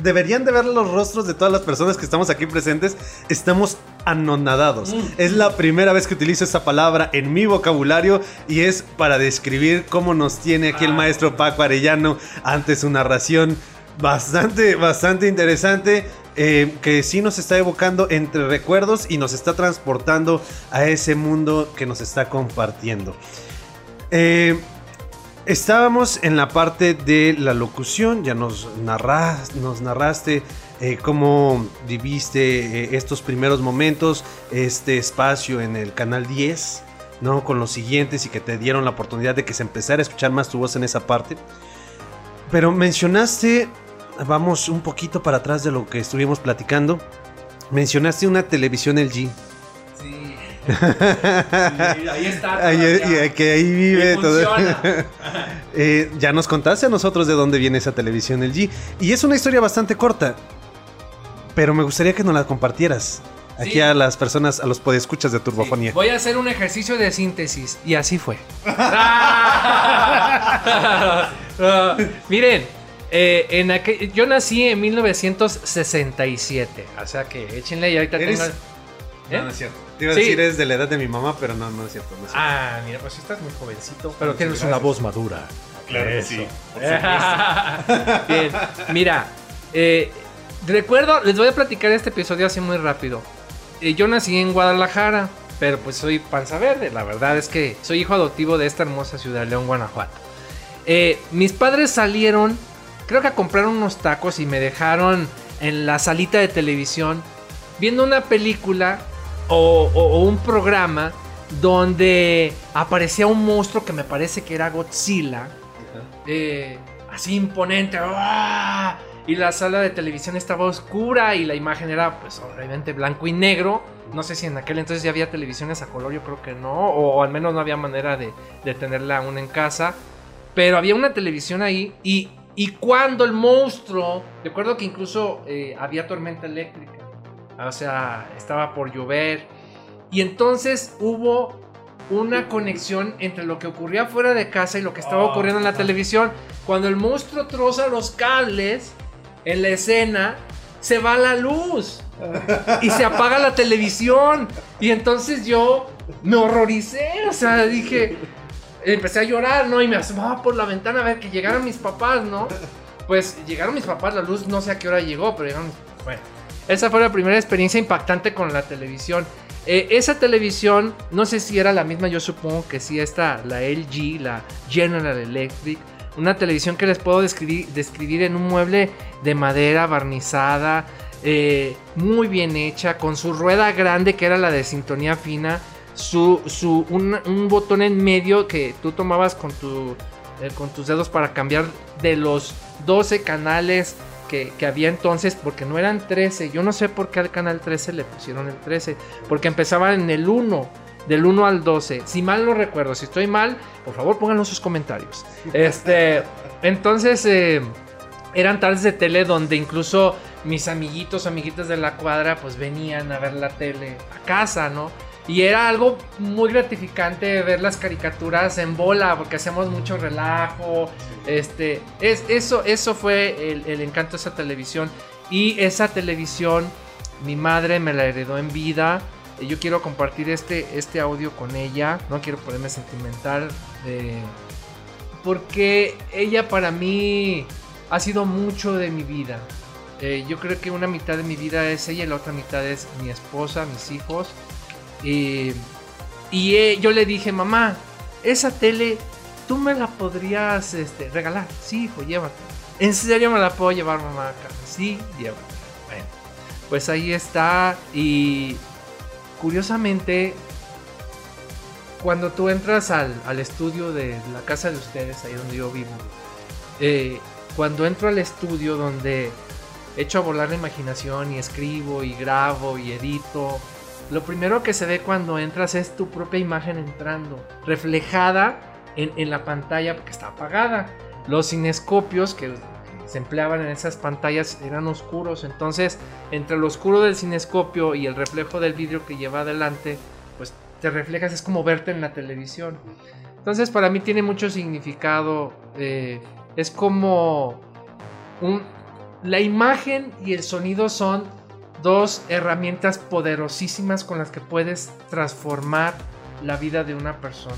Deberían de ver los rostros de todas las personas que estamos aquí presentes. Estamos anonadados. Mm. Es la primera vez que utilizo esa palabra en mi vocabulario y es para describir cómo nos tiene aquí el ah. maestro Paco Arellano ante su narración bastante, bastante interesante. Eh, que sí nos está evocando entre recuerdos y nos está transportando a ese mundo que nos está compartiendo. Eh, estábamos en la parte de la locución, ya nos, nos narraste eh, cómo viviste estos primeros momentos, este espacio en el canal 10, ¿no? Con los siguientes y que te dieron la oportunidad de que se empezara a escuchar más tu voz en esa parte. Pero mencionaste vamos un poquito para atrás de lo que estuvimos platicando. Mencionaste una televisión LG. Sí. sí ahí está. Ahí, que ahí vive todo. eh, ya nos contaste a nosotros de dónde viene esa televisión LG. Y es una historia bastante corta. Pero me gustaría que nos la compartieras. Aquí a las personas, a los podescuchas de Turbofonía. Voy a hacer un ejercicio de síntesis. Y así fue. miren, eh, en yo nací en 1967, o sea que échenle y ahorita tengo... No, ¿Eh? no es cierto. Te iba a decir es de la edad de mi mamá, pero no, no es cierto. Ah, mira, pues estás muy jovencito. Pero tienes una voz madura. Claro que sí. Bien, mira, eh, recuerdo, les voy a platicar este episodio así muy rápido. yo nací en Guadalajara, pero pues soy panza verde. La verdad es que soy hijo adoptivo de esta hermosa ciudad, León, Guanajuato. Eh, mis padres salieron, creo que a comprar unos tacos y me dejaron en la salita de televisión viendo una película o, un programa donde aparecía un monstruo que me parece que era Godzilla. Eh, así imponente. ¡ah! Y la sala de televisión estaba oscura y la imagen era, pues, obviamente blanco y negro. No sé si en aquel entonces ya había televisiones a color, yo creo que no. O, al menos no había manera de, tenerla aún en casa. Pero había una televisión ahí y, y cuando el monstruo, recuerdo que incluso eh, había tormenta eléctrica. O sea, estaba por llover. Y entonces hubo una conexión entre lo que ocurría fuera de casa y lo que estaba ocurriendo en la televisión. Cuando el monstruo troza los cables en la escena, se va la luz y se apaga la televisión. Y entonces yo me horroricé, o sea, dije, empecé a llorar, ¿no? Y me asomaba por la ventana a ver que llegaran mis papás, ¿no? Pues llegaron mis papás, la luz no sé a qué hora llegó, pero llegaron. Bueno, esa fue la primera experiencia impactante con la televisión. Eh, esa televisión, no sé si era la misma, yo supongo que sí, esta, la LG, la General Electric. Una televisión que les puedo describir, describir en un mueble de madera barnizada, eh, muy bien hecha, con su rueda grande que era la de sintonía fina, su, su, un, botón en medio que tú tomabas con, tu, eh, con tus dedos para cambiar de los 12 canales que, había entonces, porque no eran 13. Yo no sé por qué al canal 13 le pusieron el 13, porque empezaba en el 1, del 1 al 12. Si mal no recuerdo, si estoy mal, por favor pónganlo en sus comentarios. Este, entonces, eh, eran tardes de tele donde incluso mis amiguitos, amiguitas de la cuadra, pues venían a ver la tele a casa, ¿no? Y era algo muy gratificante ver las caricaturas en bola, porque hacíamos mucho relajo. Este, es, eso, eso fue el, encanto de esa televisión. Y esa televisión, mi madre me la heredó en vida. Y yo quiero compartir este, este audio con ella. No quiero ponerme sentimental. porque ella para mí ha sido mucho de mi vida. Eh, yo creo que una mitad de mi vida es ella y la otra mitad es mi esposa, mis hijos. y eh, yo le dije, mamá, esa tele, tú me la podrías este, regalar. Sí, hijo, llévate. ¿En serio me la puedo llevar, mamá? Sí, llévate. Bueno, pues ahí está. Y curiosamente, cuando tú entras al, estudio de la casa de ustedes, ahí donde yo vivo, eh, cuando entro al estudio donde echo a volar la imaginación y escribo y grabo y edito. Lo primero que se ve cuando entras es tu propia imagen entrando, reflejada en, la pantalla porque está apagada. Los cinescopios que se empleaban en esas pantallas eran oscuros, entonces entre lo oscuro del cinescopio y el reflejo del vidrio que lleva adelante, pues te reflejas, es como verte en la televisión. Entonces para mí tiene mucho significado, eh, es como un, la imagen y el sonido son dos herramientas poderosísimas con las que puedes transformar la vida de una persona.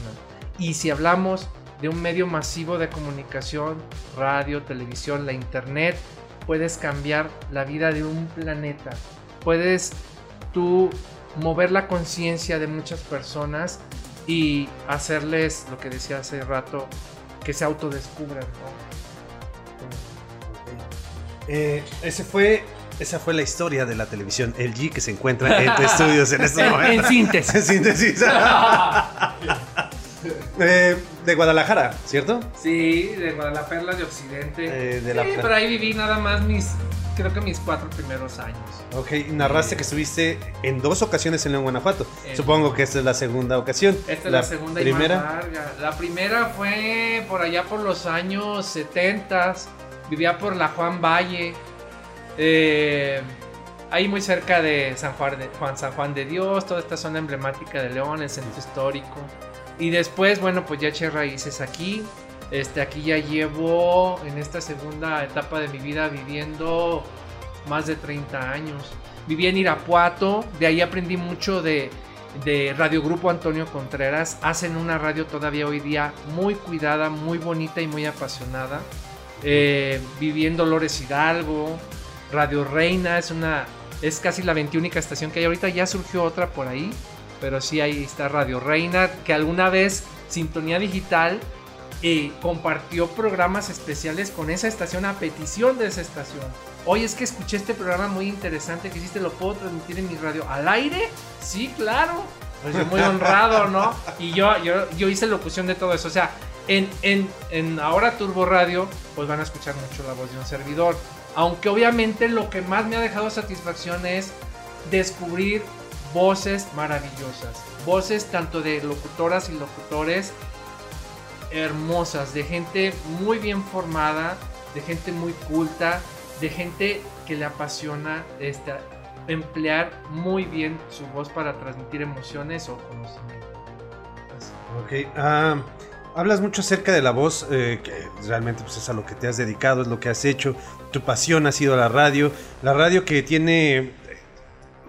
Y si hablamos de un medio masivo de comunicación, radio, televisión, la internet, puedes cambiar la vida de un planeta. Puedes tú mover la conciencia de muchas personas y hacerles lo que decía hace rato, que se autodescubran. Eh, ese fue, esa fue la historia de la televisión LG que se encuentra en estudios en estos momentos. En síntesis. en síntesis. Eh, de Guadalajara, ¿cierto? Sí, de Guadalajara de Occidente. Eh, de la sí, pero ahí viví nada más mis, creo que mis cuatro primeros años. Ok, narraste que estuviste en dos ocasiones en León, Guanajuato. Supongo que esta es la segunda ocasión. Esta es la, segunda primera? y más larga. La primera fue por allá por los años 70 vivía por la Juan Valle, eh, ahí muy cerca de San Juan, de Juan, San Juan de Dios, toda esta zona emblemática de León, el centro histórico. Y después, bueno, pues ya eché raíces aquí. Este, aquí ya llevo en esta segunda etapa de mi vida viviendo más de 30 años. Viví en Irapuato, de ahí aprendí mucho de, de Radio Grupo Antonio Contreras. Hacen una radio todavía hoy día muy cuidada, muy bonita y muy apasionada. Eh, viví en Dolores Hidalgo, Radio Reina es una es casi la 21 estación que hay ahorita, ya surgió otra por ahí. Pero sí ahí está Radio Reina, que alguna vez Sintonía Digital eh, compartió programas especiales con esa estación a petición de esa estación. Oye, es que escuché este programa muy interesante que hiciste, ¿lo puedo transmitir en mi radio al aire? Sí, claro. Pues yo muy honrado, ¿no? Y yo, yo, yo hice locución de todo eso. O sea, en, en, en ahora Turbo Radio, pues van a escuchar mucho la voz de un servidor. Aunque obviamente lo que más me ha dejado satisfacción es descubrir voces maravillosas. Voces tanto de locutoras y locutores hermosas, de gente muy bien formada, de gente muy culta, de gente que le apasiona este, emplear muy bien su voz para transmitir emociones o conocimiento. Ok, ah, hablas mucho acerca de la voz, eh, que realmente pues, es a lo que te has dedicado, es lo que has hecho, tu pasión ha sido la radio, la radio que tiene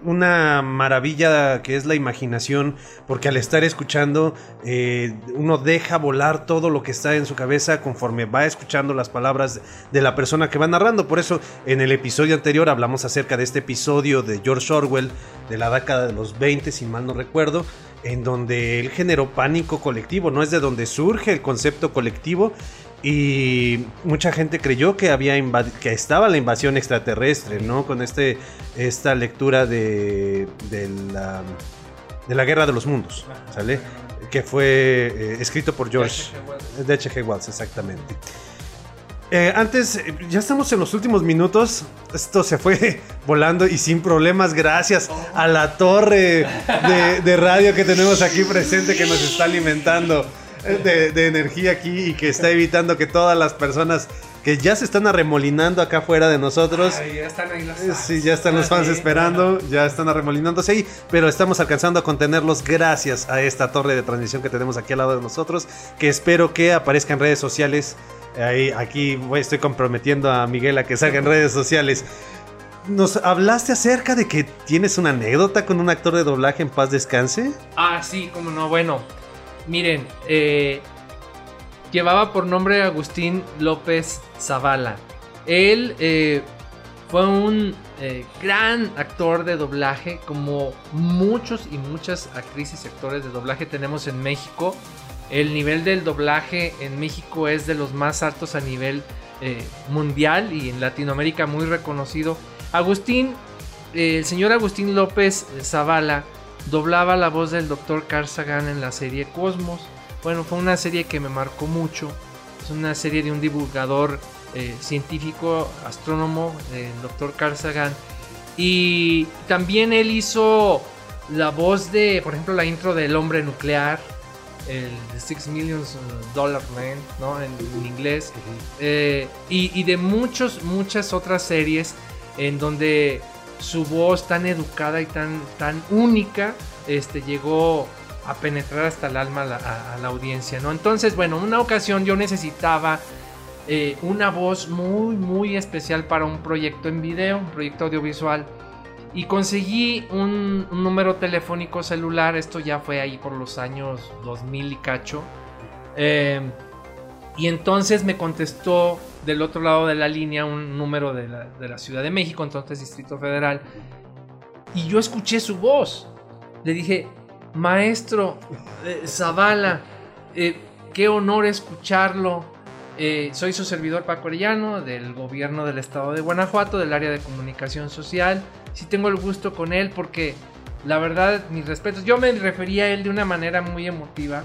una maravilla que es la imaginación, porque al estar escuchando eh, uno deja volar todo lo que está en su cabeza conforme va escuchando las palabras de la persona que va narrando. Por eso en el episodio anterior hablamos acerca de este episodio de George Orwell de la década de los 20, si mal no recuerdo, en donde él generó pánico colectivo, no es de donde surge el concepto colectivo y mucha gente creyó que había que estaba la invasión extraterrestre, ¿no? Con este esta lectura de, de, la, de la Guerra de los Mundos, ¿sale? Que fue eh, escrito por George de H.G. Wells, exactamente. Eh, antes, ya estamos en los últimos minutos. Esto se fue volando y sin problemas, gracias a la torre de, de radio que tenemos aquí presente que nos está alimentando de, energía aquí y que está evitando que todas las personas que ya se están arremolinando acá afuera de nosotros. ya están ahí Sí, ya están los fans esperando, ya están arremolinándose ahí, pero estamos alcanzando a contenerlos gracias a esta torre de transmisión que tenemos aquí al lado de nosotros, que espero que aparezca en redes sociales. Ahí, aquí estoy comprometiendo a Miguel a que salga en redes sociales. Nos hablaste acerca de que tienes una anécdota con un actor de doblaje en paz descanse. Ah, sí, como no, bueno. Miren, eh, llevaba por nombre Agustín López Zavala. Él eh, fue un eh, gran actor de doblaje, como muchos y muchas actrices y actores de doblaje tenemos en México. El nivel del doblaje en México es de los más altos a nivel mundial y en Latinoamérica muy reconocido. Agustín, el señor Agustín López Zavala, doblaba la voz del Dr. Carl Sagan en la serie Cosmos. Bueno, fue una serie que me marcó mucho. Es una serie de un divulgador eh, científico, astrónomo, el Dr. Carl Sagan. Y también él hizo la voz de, por ejemplo, la intro del hombre nuclear, el Six Millions Dollar Man, ¿no? En, inglés. Eh, y, y, de muchos, muchas otras series en donde su voz tan educada y tan, tan única este, llegó a penetrar hasta el alma a la, audiencia, ¿no? Entonces, bueno, una ocasión yo necesitaba eh, una voz muy, muy especial para un proyecto en video, un proyecto audiovisual. Y conseguí un, número telefónico celular, esto ya fue ahí por los años 2000 y cacho. Eh, y entonces me contestó del otro lado de la línea un número de la, Ciudad de México, entonces Distrito Federal. Y yo escuché su voz. Le dije, maestro eh, Zavala, eh, qué honor escucharlo. Eh, soy su servidor Paco del gobierno del estado de Guanajuato, del área de comunicación social. Sí tengo el gusto con él porque la verdad, mis respetos. Yo me refería a él de una manera muy emotiva.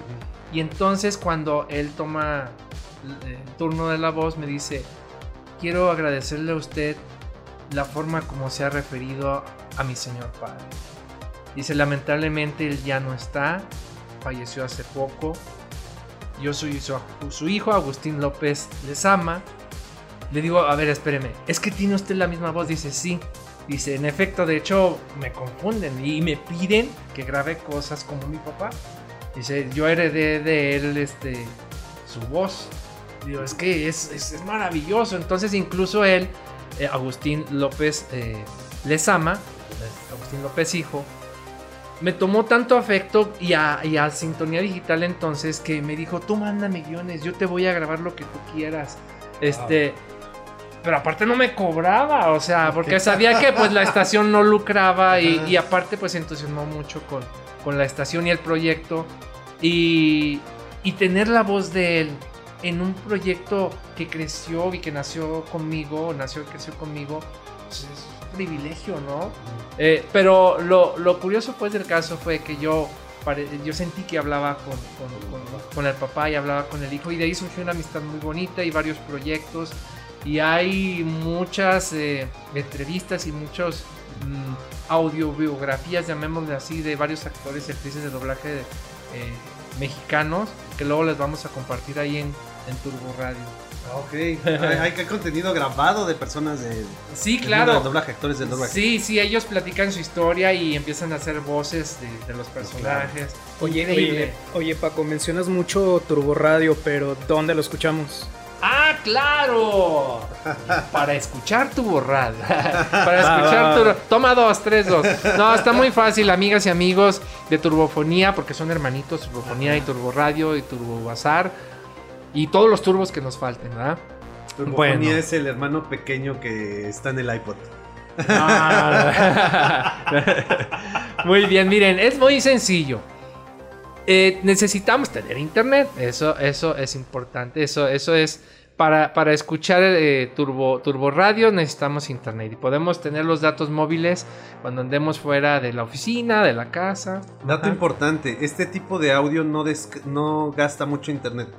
Y entonces cuando él toma el turno de la voz me dice, quiero agradecerle a usted la forma como se ha referido a mi señor padre. Dice, lamentablemente él ya no está, falleció hace poco. Yo soy su, hijo, Agustín López Lezama. Le digo, a ver, espéreme, ¿es que tiene usted la misma voz? Dice, sí. Dice, en efecto, de hecho, me confunden y me piden que grabe cosas como mi papá. Dice, yo heredé de él este, su voz. Digo, es que es, maravilloso. Entonces, incluso él, eh, Agustín López eh, Lezama, Agustín López hijo, me tomó tanto afecto y a, Sintonía Digital entonces que me dijo, tú mándame guiones, yo te voy a grabar lo que tú quieras. Este, pero aparte no me cobraba, o sea, porque sabía que pues la estación no lucraba y, aparte pues se entusiasmó mucho con, con, la estación y el proyecto. Y, y tener la voz de él en un proyecto que creció y que nació conmigo, nació y creció conmigo, pues, es un privilegio, ¿no? Eh, pero lo, lo, curioso pues del caso fue que yo, yo sentí que hablaba con, con, con, el papá y hablaba con el hijo y de ahí surgió una amistad muy bonita y varios proyectos y hay muchas eh, entrevistas y muchos mm, audiobiografías, llamémosle así, de varios actores y actrices de doblaje eh, mexicanos que luego les vamos a compartir ahí en, en Turbo Radio. Ah, ok, hay, hay, contenido grabado de personas de. Sí, claro. doblaje, actores del doblaje. Sí, sí, ellos platican su historia y empiezan a hacer voces de, los personajes. Oye, oye, oye, Paco, mencionas mucho Turbo Radio, pero ¿dónde lo escuchamos? ¡Ah, claro! Para escuchar tu borrada. Para escuchar tu. Toma dos, tres, dos. No, está muy fácil, amigas y amigos de Turbofonía, porque son hermanitos, Turbofonía y Turbo Radio y Turbo Bazar. Y todos los turbos que nos falten, ¿verdad? Turbofonía es el hermano pequeño que está en el iPod. Ah. muy bien, miren, es muy sencillo. Eh, necesitamos tener internet. Eso, eso es importante. Eso, eso es. Para, para escuchar eh, turbo, turbo radio necesitamos internet y podemos tener los datos móviles cuando andemos fuera de la oficina, de la casa. Dato importante, este tipo de audio no, no gasta mucho internet.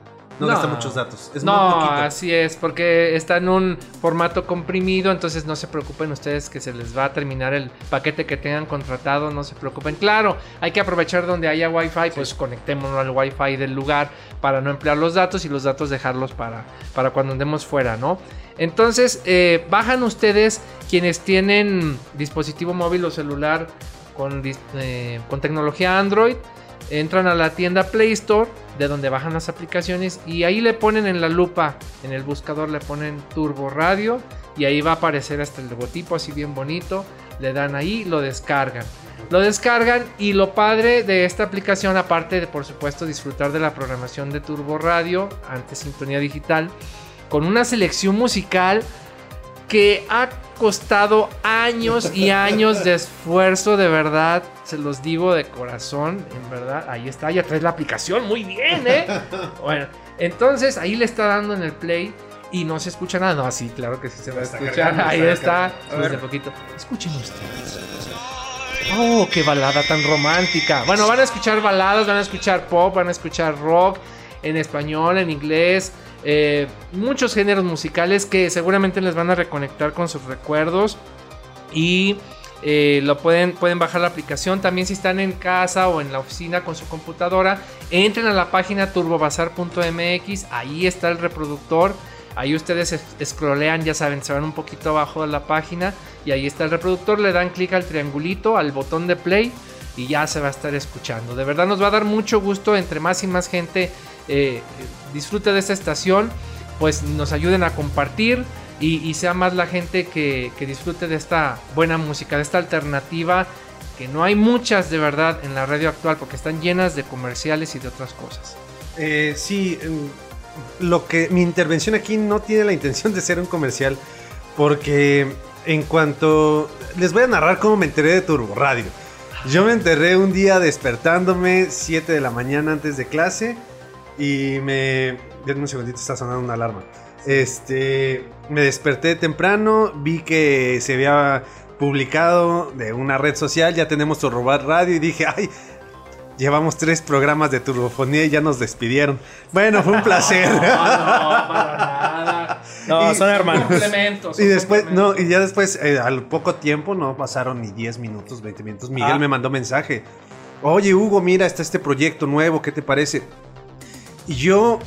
No, gasta muchos datos. Es no, así es, porque está en un formato comprimido, entonces no se preocupen ustedes que se les va a terminar el paquete que tengan contratado, no se preocupen. Claro, hay que aprovechar donde haya wifi, pues conectémonos al wifi del lugar para no emplear los datos y los datos dejarlos para, para cuando andemos fuera, ¿no? Entonces, eh, bajan ustedes quienes tienen dispositivo móvil o celular con, eh, con tecnología Android entran a la tienda Play Store, de donde bajan las aplicaciones, y ahí le ponen en la lupa, en el buscador le ponen Turbo Radio, y ahí va a aparecer hasta el logotipo así bien bonito, le dan ahí, lo descargan. Lo descargan y lo padre de esta aplicación, aparte de por supuesto disfrutar de la programación de Turbo Radio, ante Sintonía Digital, con una selección musical que ha costado años y años de esfuerzo, de verdad, se los digo de corazón, en verdad, ahí está, ya traes la aplicación, muy bien, ¿eh? Bueno, entonces ahí le está dando en el play y no se escucha nada, no, así, claro que sí se va a escuchar, ahí está, desde poquito, escuchen ustedes. Oh, qué balada tan romántica. Bueno, van a escuchar baladas, van a escuchar pop, van a escuchar rock en español, en inglés, eh, muchos géneros musicales que seguramente les van a reconectar con sus recuerdos y eh, lo pueden, pueden bajar la aplicación. También si están en casa o en la oficina con su computadora, entren a la página turbobazar.mx, ahí está el reproductor. Ahí ustedes scrollean, ya saben, se van un poquito abajo de la página y ahí está el reproductor, le dan clic al triangulito, al botón de play y ya se va a estar escuchando. De verdad nos va a dar mucho gusto entre más y más gente eh, disfrute de esta estación, pues nos ayuden a compartir y, sea más la gente que, disfrute de esta buena música, de esta alternativa, que no hay muchas de verdad en la radio actual porque están llenas de comerciales y de otras cosas. Eh, sí, lo que mi intervención aquí no tiene la intención de ser un comercial porque en cuanto les voy a narrar cómo me enteré de Turbo Radio. Yo me enteré un día despertándome 7 de la mañana antes de clase y me. Denme un segundito, está sonando una alarma. Este. Me desperté temprano, vi que se había publicado de una red social, ya tenemos Turbobar Radio y dije, ay, llevamos tres programas de turbofonía y ya nos despidieron. Bueno, fue un placer. no, no, para nada. No, son hermanos. Complementos. y después, no, y ya después, eh, al poco tiempo, no pasaron ni 10 minutos, 20 minutos. Miguel ah. me mandó mensaje. Oye, Hugo, mira, está este proyecto nuevo, ¿qué te parece? Yo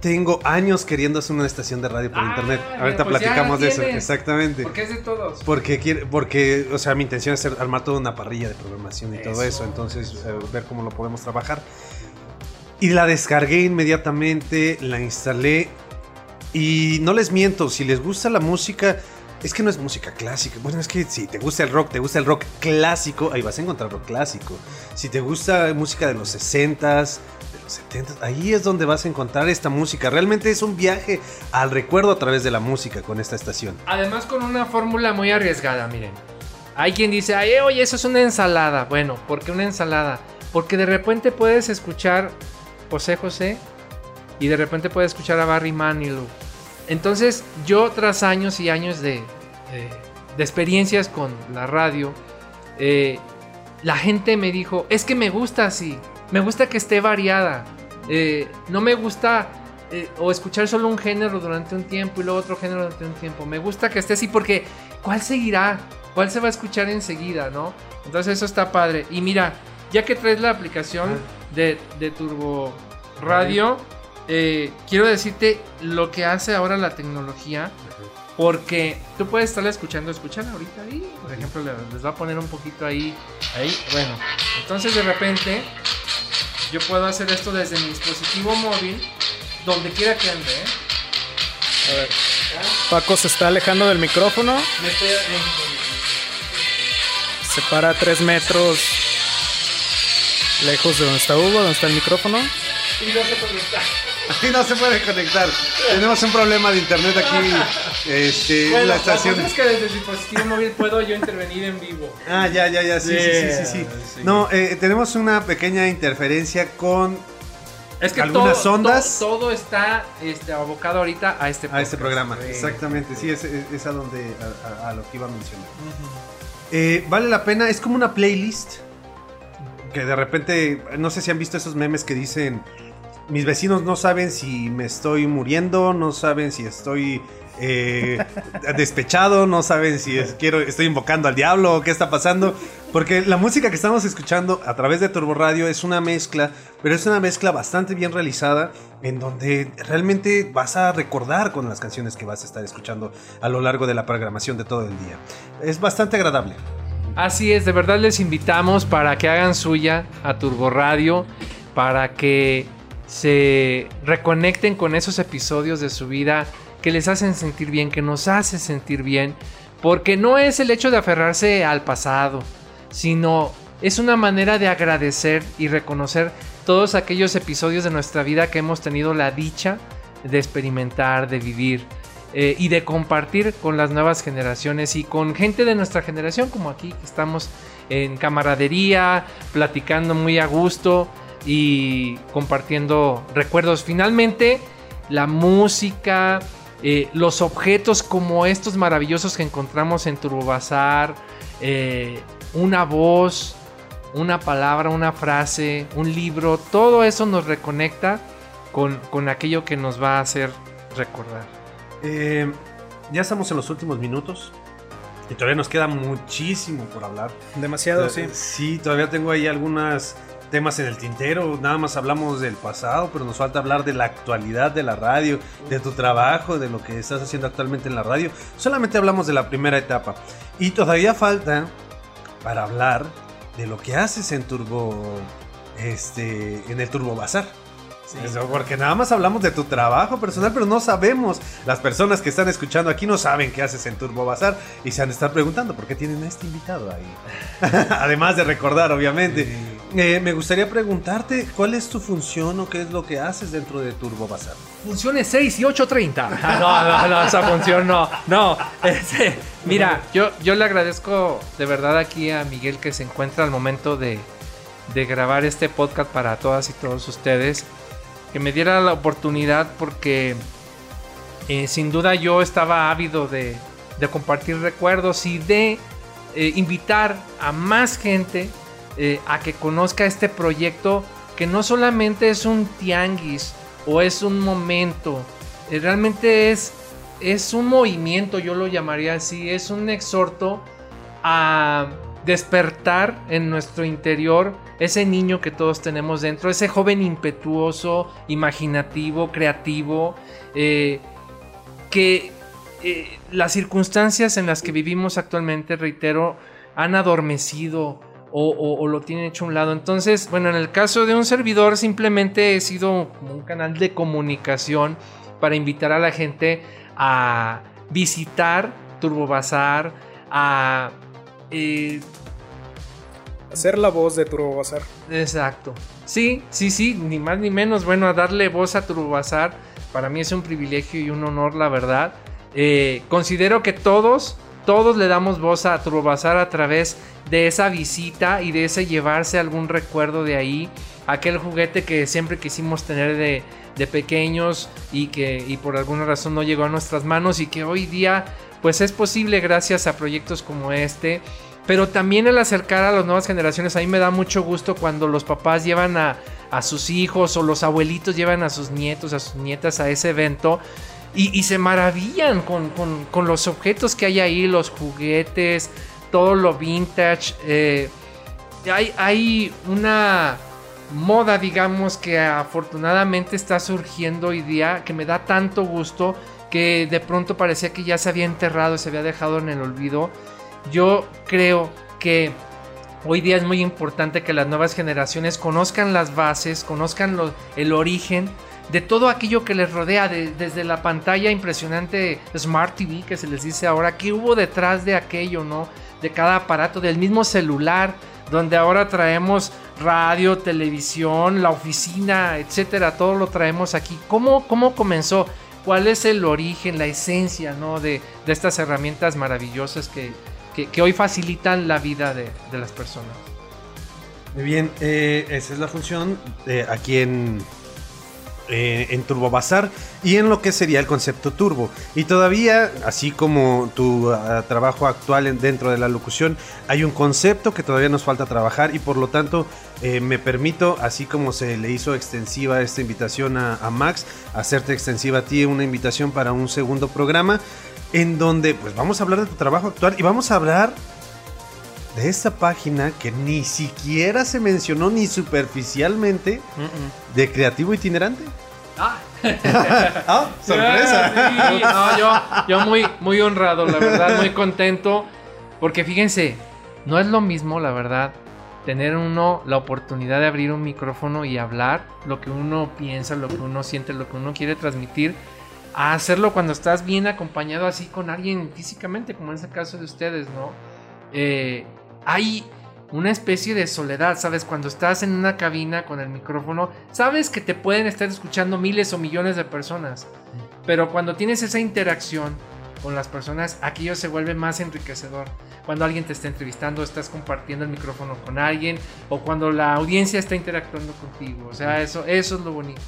tengo años queriendo hacer una estación de radio por ah, internet. Ahorita pues platicamos de eso, exactamente. Porque es de todos. Porque, quiere, porque, o sea, mi intención es armar toda una parrilla de programación y todo eso. Entonces, ver cómo lo podemos trabajar. Y la descargué inmediatamente, la instalé. Y no les miento, si les gusta la música, es que no es música clásica. Bueno, es que si te gusta el rock, te gusta el rock clásico, ahí vas a encontrar rock clásico. Si te gusta música de los 60s, 70. Ahí es donde vas a encontrar esta música. Realmente es un viaje al recuerdo a través de la música con esta estación. Además con una fórmula muy arriesgada, miren. Hay quien dice, Ay, oye, eso es una ensalada. Bueno, ¿por qué una ensalada? Porque de repente puedes escuchar José José y de repente puedes escuchar a Barry Manilow. Entonces yo tras años y años de, de experiencias con la radio, eh, la gente me dijo, es que me gusta así, me gusta que esté variada, eh, no me gusta eh, o escuchar solo un género durante un tiempo y luego otro género durante un tiempo, me gusta que esté así porque ¿cuál seguirá? ¿Cuál se va a escuchar enseguida, no? Entonces eso está padre. Y mira, ya que traes la aplicación ah. de, Turbo Radio, eh, quiero decirte lo que hace ahora la tecnología. Porque tú puedes estarla escuchando, escuchan ahorita ahí. Por ejemplo, les va a poner un poquito ahí. Ahí, bueno. Entonces de repente yo puedo hacer esto desde mi dispositivo móvil, donde quiera que ande. ¿eh? A ver. Paco se está alejando del micrófono. Me estoy... Se para tres metros lejos de donde está Hugo, donde está el micrófono. Y no se conecta. Y no se puede conectar. Tenemos un problema de internet aquí. Este, bueno, la estación. es que desde el dispositivo móvil puedo yo intervenir en vivo. Ah, ya, ya, ya. Sí, sí, sí, sí, No, eh, tenemos una pequeña interferencia con es que algunas todo, ondas. Todo, está este, abocado ahorita a este, a este programa. Exactamente, sí, es, es, a donde a, lo que iba a mencionar. Eh, vale la pena, es como una playlist que de repente, no sé si han visto esos memes que dicen mis vecinos no saben si me estoy muriendo, no saben si estoy eh, despechado, no saben si quiero, estoy invocando al diablo o qué está pasando. Porque la música que estamos escuchando a través de Turbo Radio es una mezcla, pero es una mezcla bastante bien realizada en donde realmente vas a recordar con las canciones que vas a estar escuchando a lo largo de la programación de todo el día. Es bastante agradable. Así es, de verdad les invitamos para que hagan suya a Turbo Radio, para que se reconecten con esos episodios de su vida que les hacen sentir bien, que nos hace sentir bien, porque no es el hecho de aferrarse al pasado, sino es una manera de agradecer y reconocer todos aquellos episodios de nuestra vida que hemos tenido la dicha de experimentar, de vivir eh, y de compartir con las nuevas generaciones y con gente de nuestra generación, como aquí que estamos en camaradería, platicando muy a gusto y compartiendo recuerdos. Finalmente, la música, eh, los objetos como estos maravillosos que encontramos en Turbobazar, eh, una voz, una palabra, una frase, un libro, todo eso nos reconecta con, aquello que nos va a hacer recordar. Eh, ya estamos en los últimos minutos. Y todavía nos queda muchísimo por hablar. Demasiado, sí. Sí, todavía tengo ahí algunas temas en el tintero, nada más hablamos del pasado, pero nos falta hablar de la actualidad de la radio, de tu trabajo, de lo que estás haciendo actualmente en la radio. Solamente hablamos de la primera etapa. Y todavía falta para hablar de lo que haces en Turbo, este, en el Turbo Bazar porque nada más hablamos de tu trabajo personal, pero no sabemos. Las personas que están escuchando aquí no saben qué haces en Turbo Bazar y se han de estar preguntando por qué tienen a este invitado ahí. Además de recordar, obviamente. Eh, me gustaría preguntarte cuál es tu función o qué es lo que haces dentro de Turbo Bazar. Funciones 6 y 8.30. no, no, no, esa función no. No, este, mira, yo, yo le agradezco de verdad aquí a Miguel que se encuentra al momento de, de grabar este podcast para todas y todos ustedes que me diera la oportunidad porque eh, sin duda yo estaba ávido de, compartir recuerdos y de eh, invitar a más gente eh, a que conozca este proyecto que no solamente es un tianguis o es un momento, realmente es, es un movimiento, yo lo llamaría así, es un exhorto a despertar en nuestro interior ese niño que todos tenemos dentro, ese joven impetuoso, imaginativo, creativo, eh, que eh, las circunstancias en las que vivimos actualmente, reitero, han adormecido o, lo tienen hecho a un lado. Entonces, bueno, en el caso de un servidor simplemente he sido un canal de comunicación para invitar a la gente a visitar Turbobazar, a eh, Hacer la voz de Turbo Bazar. Exacto. Sí, sí, sí, ni más ni menos. Bueno, a darle voz a Turbazar, para mí es un privilegio y un honor, la verdad. Eh, considero que todos, todos le damos voz a Turbazar a través de esa visita y de ese llevarse algún recuerdo de ahí. Aquel juguete que siempre quisimos tener de, de pequeños y que y por alguna razón no llegó a nuestras manos y que hoy día pues es posible gracias a proyectos como este. Pero también el acercar a las nuevas generaciones, a mí me da mucho gusto cuando los papás llevan a, a sus hijos o los abuelitos llevan a sus nietos, a sus nietas a ese evento y, se maravillan con, con, los objetos que hay ahí, los juguetes, todo lo vintage. Eh, hay, hay una moda, digamos, que afortunadamente está surgiendo hoy día, que me da tanto gusto, que de pronto parecía que ya se había enterrado, se había dejado en el olvido. Yo creo que hoy día es muy importante que las nuevas generaciones conozcan las bases, conozcan el origen de todo aquello que les rodea, desde la pantalla impresionante Smart TV que se les dice ahora, qué hubo detrás de aquello, ¿no? De cada aparato, del mismo celular, donde ahora traemos radio, televisión, la oficina, etcétera, todo lo traemos aquí. ¿Cómo, cómo comenzó? ¿Cuál es el origen, la esencia, ¿no? de, de estas herramientas maravillosas que, que, hoy facilitan la vida de, las personas. Muy bien, eh, esa es la función de aquí en, eh, en Turbo Bazar y en lo que sería el concepto turbo. Y todavía, así como tu ah, trabajo actual dentro de la locución, hay un concepto que todavía nos falta trabajar y por lo tanto eh, me permito, así como se le hizo extensiva esta invitación a, a Max, hacerte extensiva a ti una invitación para un segundo programa en donde pues vamos a hablar de tu trabajo actual y vamos a hablar de esta página que ni siquiera se mencionó ni superficialmente de creativo itinerante. Ah. ah sorpresa. yo, yo muy, muy honrado, la verdad, muy contento. Porque fíjense, no es lo mismo, la verdad, tener uno la oportunidad de abrir un micrófono y hablar lo que uno piensa, lo que uno siente, lo que uno quiere transmitir a hacerlo cuando estás bien acompañado así con alguien físicamente, como en ese caso de ustedes, ¿no? Eh, hay una especie de soledad, ¿sabes? Cuando estás en una cabina con el micrófono, sabes que te pueden estar escuchando miles o millones de personas, pero cuando tienes esa interacción con las personas, aquello se vuelve más enriquecedor. Cuando alguien te está entrevistando, estás compartiendo el micrófono con alguien, o cuando la audiencia está interactuando contigo, o sea, eso, eso es lo bonito.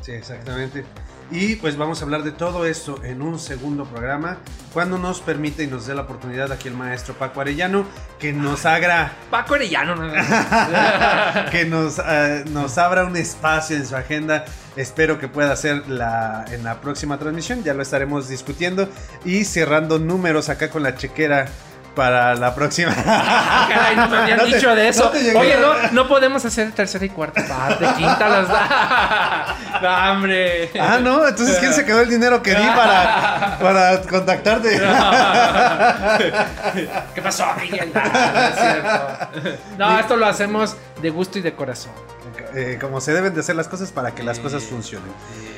Sí, exactamente. Y pues vamos a hablar de todo esto en un segundo programa, cuando nos permite y nos dé la oportunidad aquí el maestro Paco Arellano, que nos haga... Paco Arellano, ¿no? que nos, eh, nos abra un espacio en su agenda. Espero que pueda ser la, en la próxima transmisión, ya lo estaremos discutiendo. Y cerrando números acá con la chequera para la próxima. Caray, no me habían dicho de eso. Oye, no, no podemos hacer tercera y cuarta parte, quinta las da. no, hombre. Ah, no, entonces ¿quién se quedó el dinero que di para, para contactarte? ¿Qué pasó, Miguel? Cierto. No, esto lo hacemos de gusto y de corazón. Eh, como se deben de hacer las cosas para que las cosas funcionen.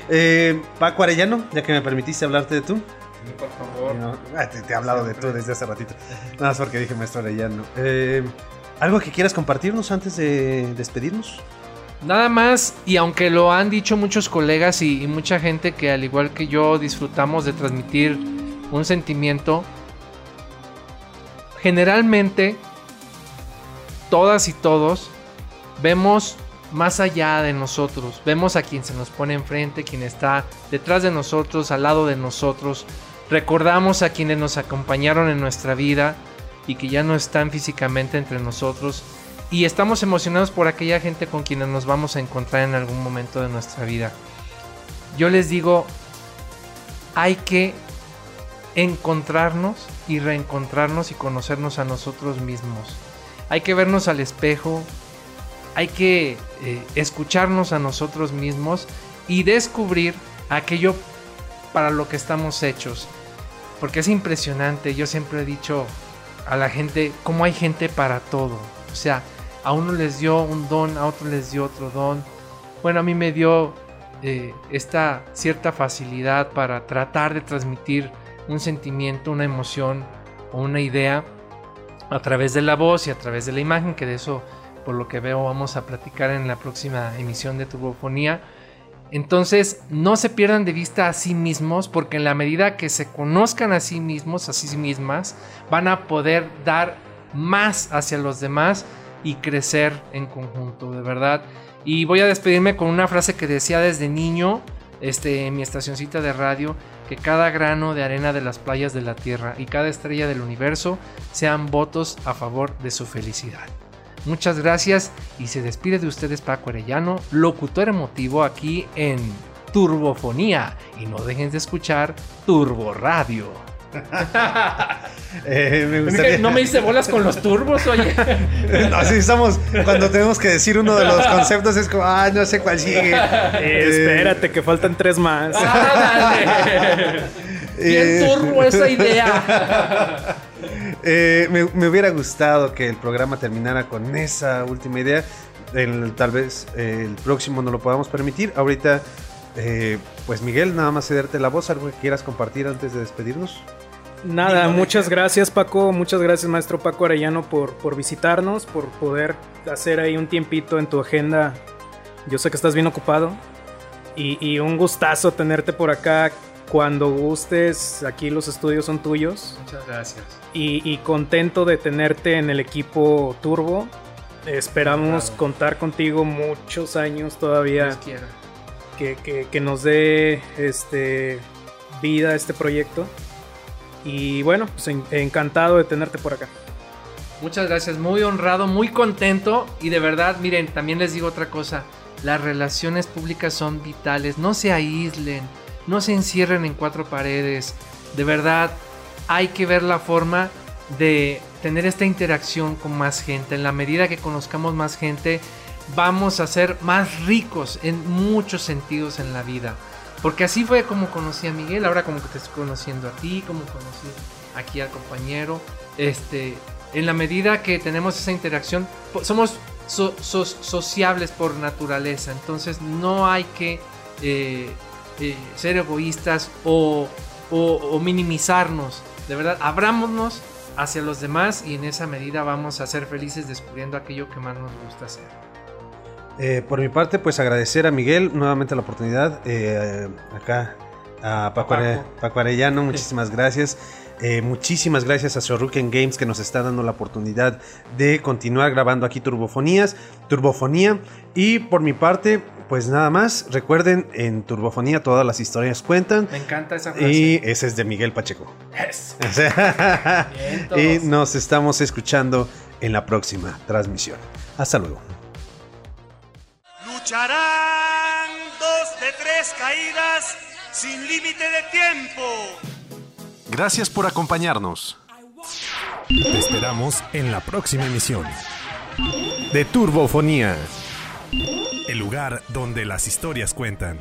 Eh, Paco Arellano, ya que me permitiste hablarte de tú por favor. Ah, te, he hablado de tú desde hace ratito. Nada más porque dije maestro Arellano. Eh, ¿Algo que quieras compartirnos antes de despedirnos? Nada más, y aunque lo han dicho muchos colegas y, mucha gente que al igual que yo disfrutamos de transmitir un sentimiento, generalmente todas y todos vemos más allá de nosotros, vemos a quien se nos pone enfrente, quien está detrás de nosotros, al lado de nosotros, Recordamos a quienes nos acompañaron en nuestra vida y que ya no están físicamente entre nosotros. Y estamos emocionados por aquella gente con quienes nos vamos a encontrar en algún momento de nuestra vida. Yo les digo, hay que encontrarnos y reencontrarnos y conocernos a nosotros mismos. Hay que vernos al espejo, hay que eh, escucharnos a nosotros mismos y descubrir aquello para lo que estamos hechos. Porque es impresionante, yo siempre he dicho a la gente cómo hay gente para todo. O sea, a uno les dio un don, a otro les dio otro don. Bueno, a mí me dio eh, esta cierta facilidad para tratar de transmitir un sentimiento, una emoción o una idea a través de la voz y a través de la imagen, que de eso por lo que veo vamos a platicar en la próxima emisión de Turbofonía. Entonces, no se pierdan de vista a sí mismos, porque en la medida que se conozcan a sí mismos, a sí mismas, van a poder dar más hacia los demás y crecer en conjunto, de verdad. Y voy a despedirme con una frase que decía desde niño, este, en mi estacioncita de radio, que cada grano de arena de las playas de la Tierra y cada estrella del universo sean votos a favor de su felicidad. Muchas gracias y se despide de ustedes Paco Arellano, locutor emotivo aquí en Turbofonía y no dejen de escuchar Turbo Radio. Eh, no me hice bolas con los turbos, oye. Así estamos. Cuando tenemos que decir uno de los conceptos, es como, ah, no sé cuál sigue. Eh, espérate, que faltan tres más. Ah, Bien eh, turbo esa idea. Me, hubiera gustado que el programa terminara con esa última idea. tal vez el próximo no lo podamos permitir. Ahorita, pues Miguel, nada más cederte la voz. ¿Algo que quieras compartir antes de despedirnos? Nada, muchas gracias Paco, muchas gracias maestro Paco Arellano por, por visitarnos, por poder hacer ahí un tiempito en tu agenda. Yo sé que estás bien ocupado y, un gustazo tenerte por acá. Cuando gustes, aquí los estudios son tuyos. Muchas gracias. Y, contento de tenerte en el equipo Turbo. Esperamos contar contigo muchos años todavía. Que, que, que, nos dé este, vida a este proyecto. Y bueno, pues encantado de tenerte por acá. Muchas gracias, muy honrado, muy contento y de verdad, miren, también les digo otra cosa, las relaciones públicas son vitales, no se aíslen, no se encierren en cuatro paredes, de verdad hay que ver la forma de tener esta interacción con más gente, en la medida que conozcamos más gente, vamos a ser más ricos en muchos sentidos en la vida. Porque así fue como conocí a Miguel, ahora como que te estoy conociendo a ti, como conocí aquí al compañero. Este, en la medida que tenemos esa interacción, somos sociables por naturaleza, entonces no hay que eh, eh, ser egoístas o, o, minimizarnos. De verdad, abrámonos hacia los demás y en esa medida vamos a ser felices descubriendo aquello que más nos gusta hacer. Eh, por mi parte, pues agradecer a Miguel nuevamente la oportunidad. Eh, acá a Paco, Arellano, muchísimas gracias. Eh, muchísimas gracias a Shoruken Games que nos está dando la oportunidad de continuar grabando aquí Turbofonías, Turbofonía. Y por mi parte, pues nada más. Recuerden, en Turbofonía todas las historias cuentan. Me encanta esa frase. Y ese es de Miguel Pacheco. y nos estamos escuchando en la próxima transmisión. Hasta luego. Lucharán dos de tres caídas sin límite de tiempo. Gracias por acompañarnos. Te esperamos en la próxima emisión de Turbofonía, el lugar donde las historias cuentan.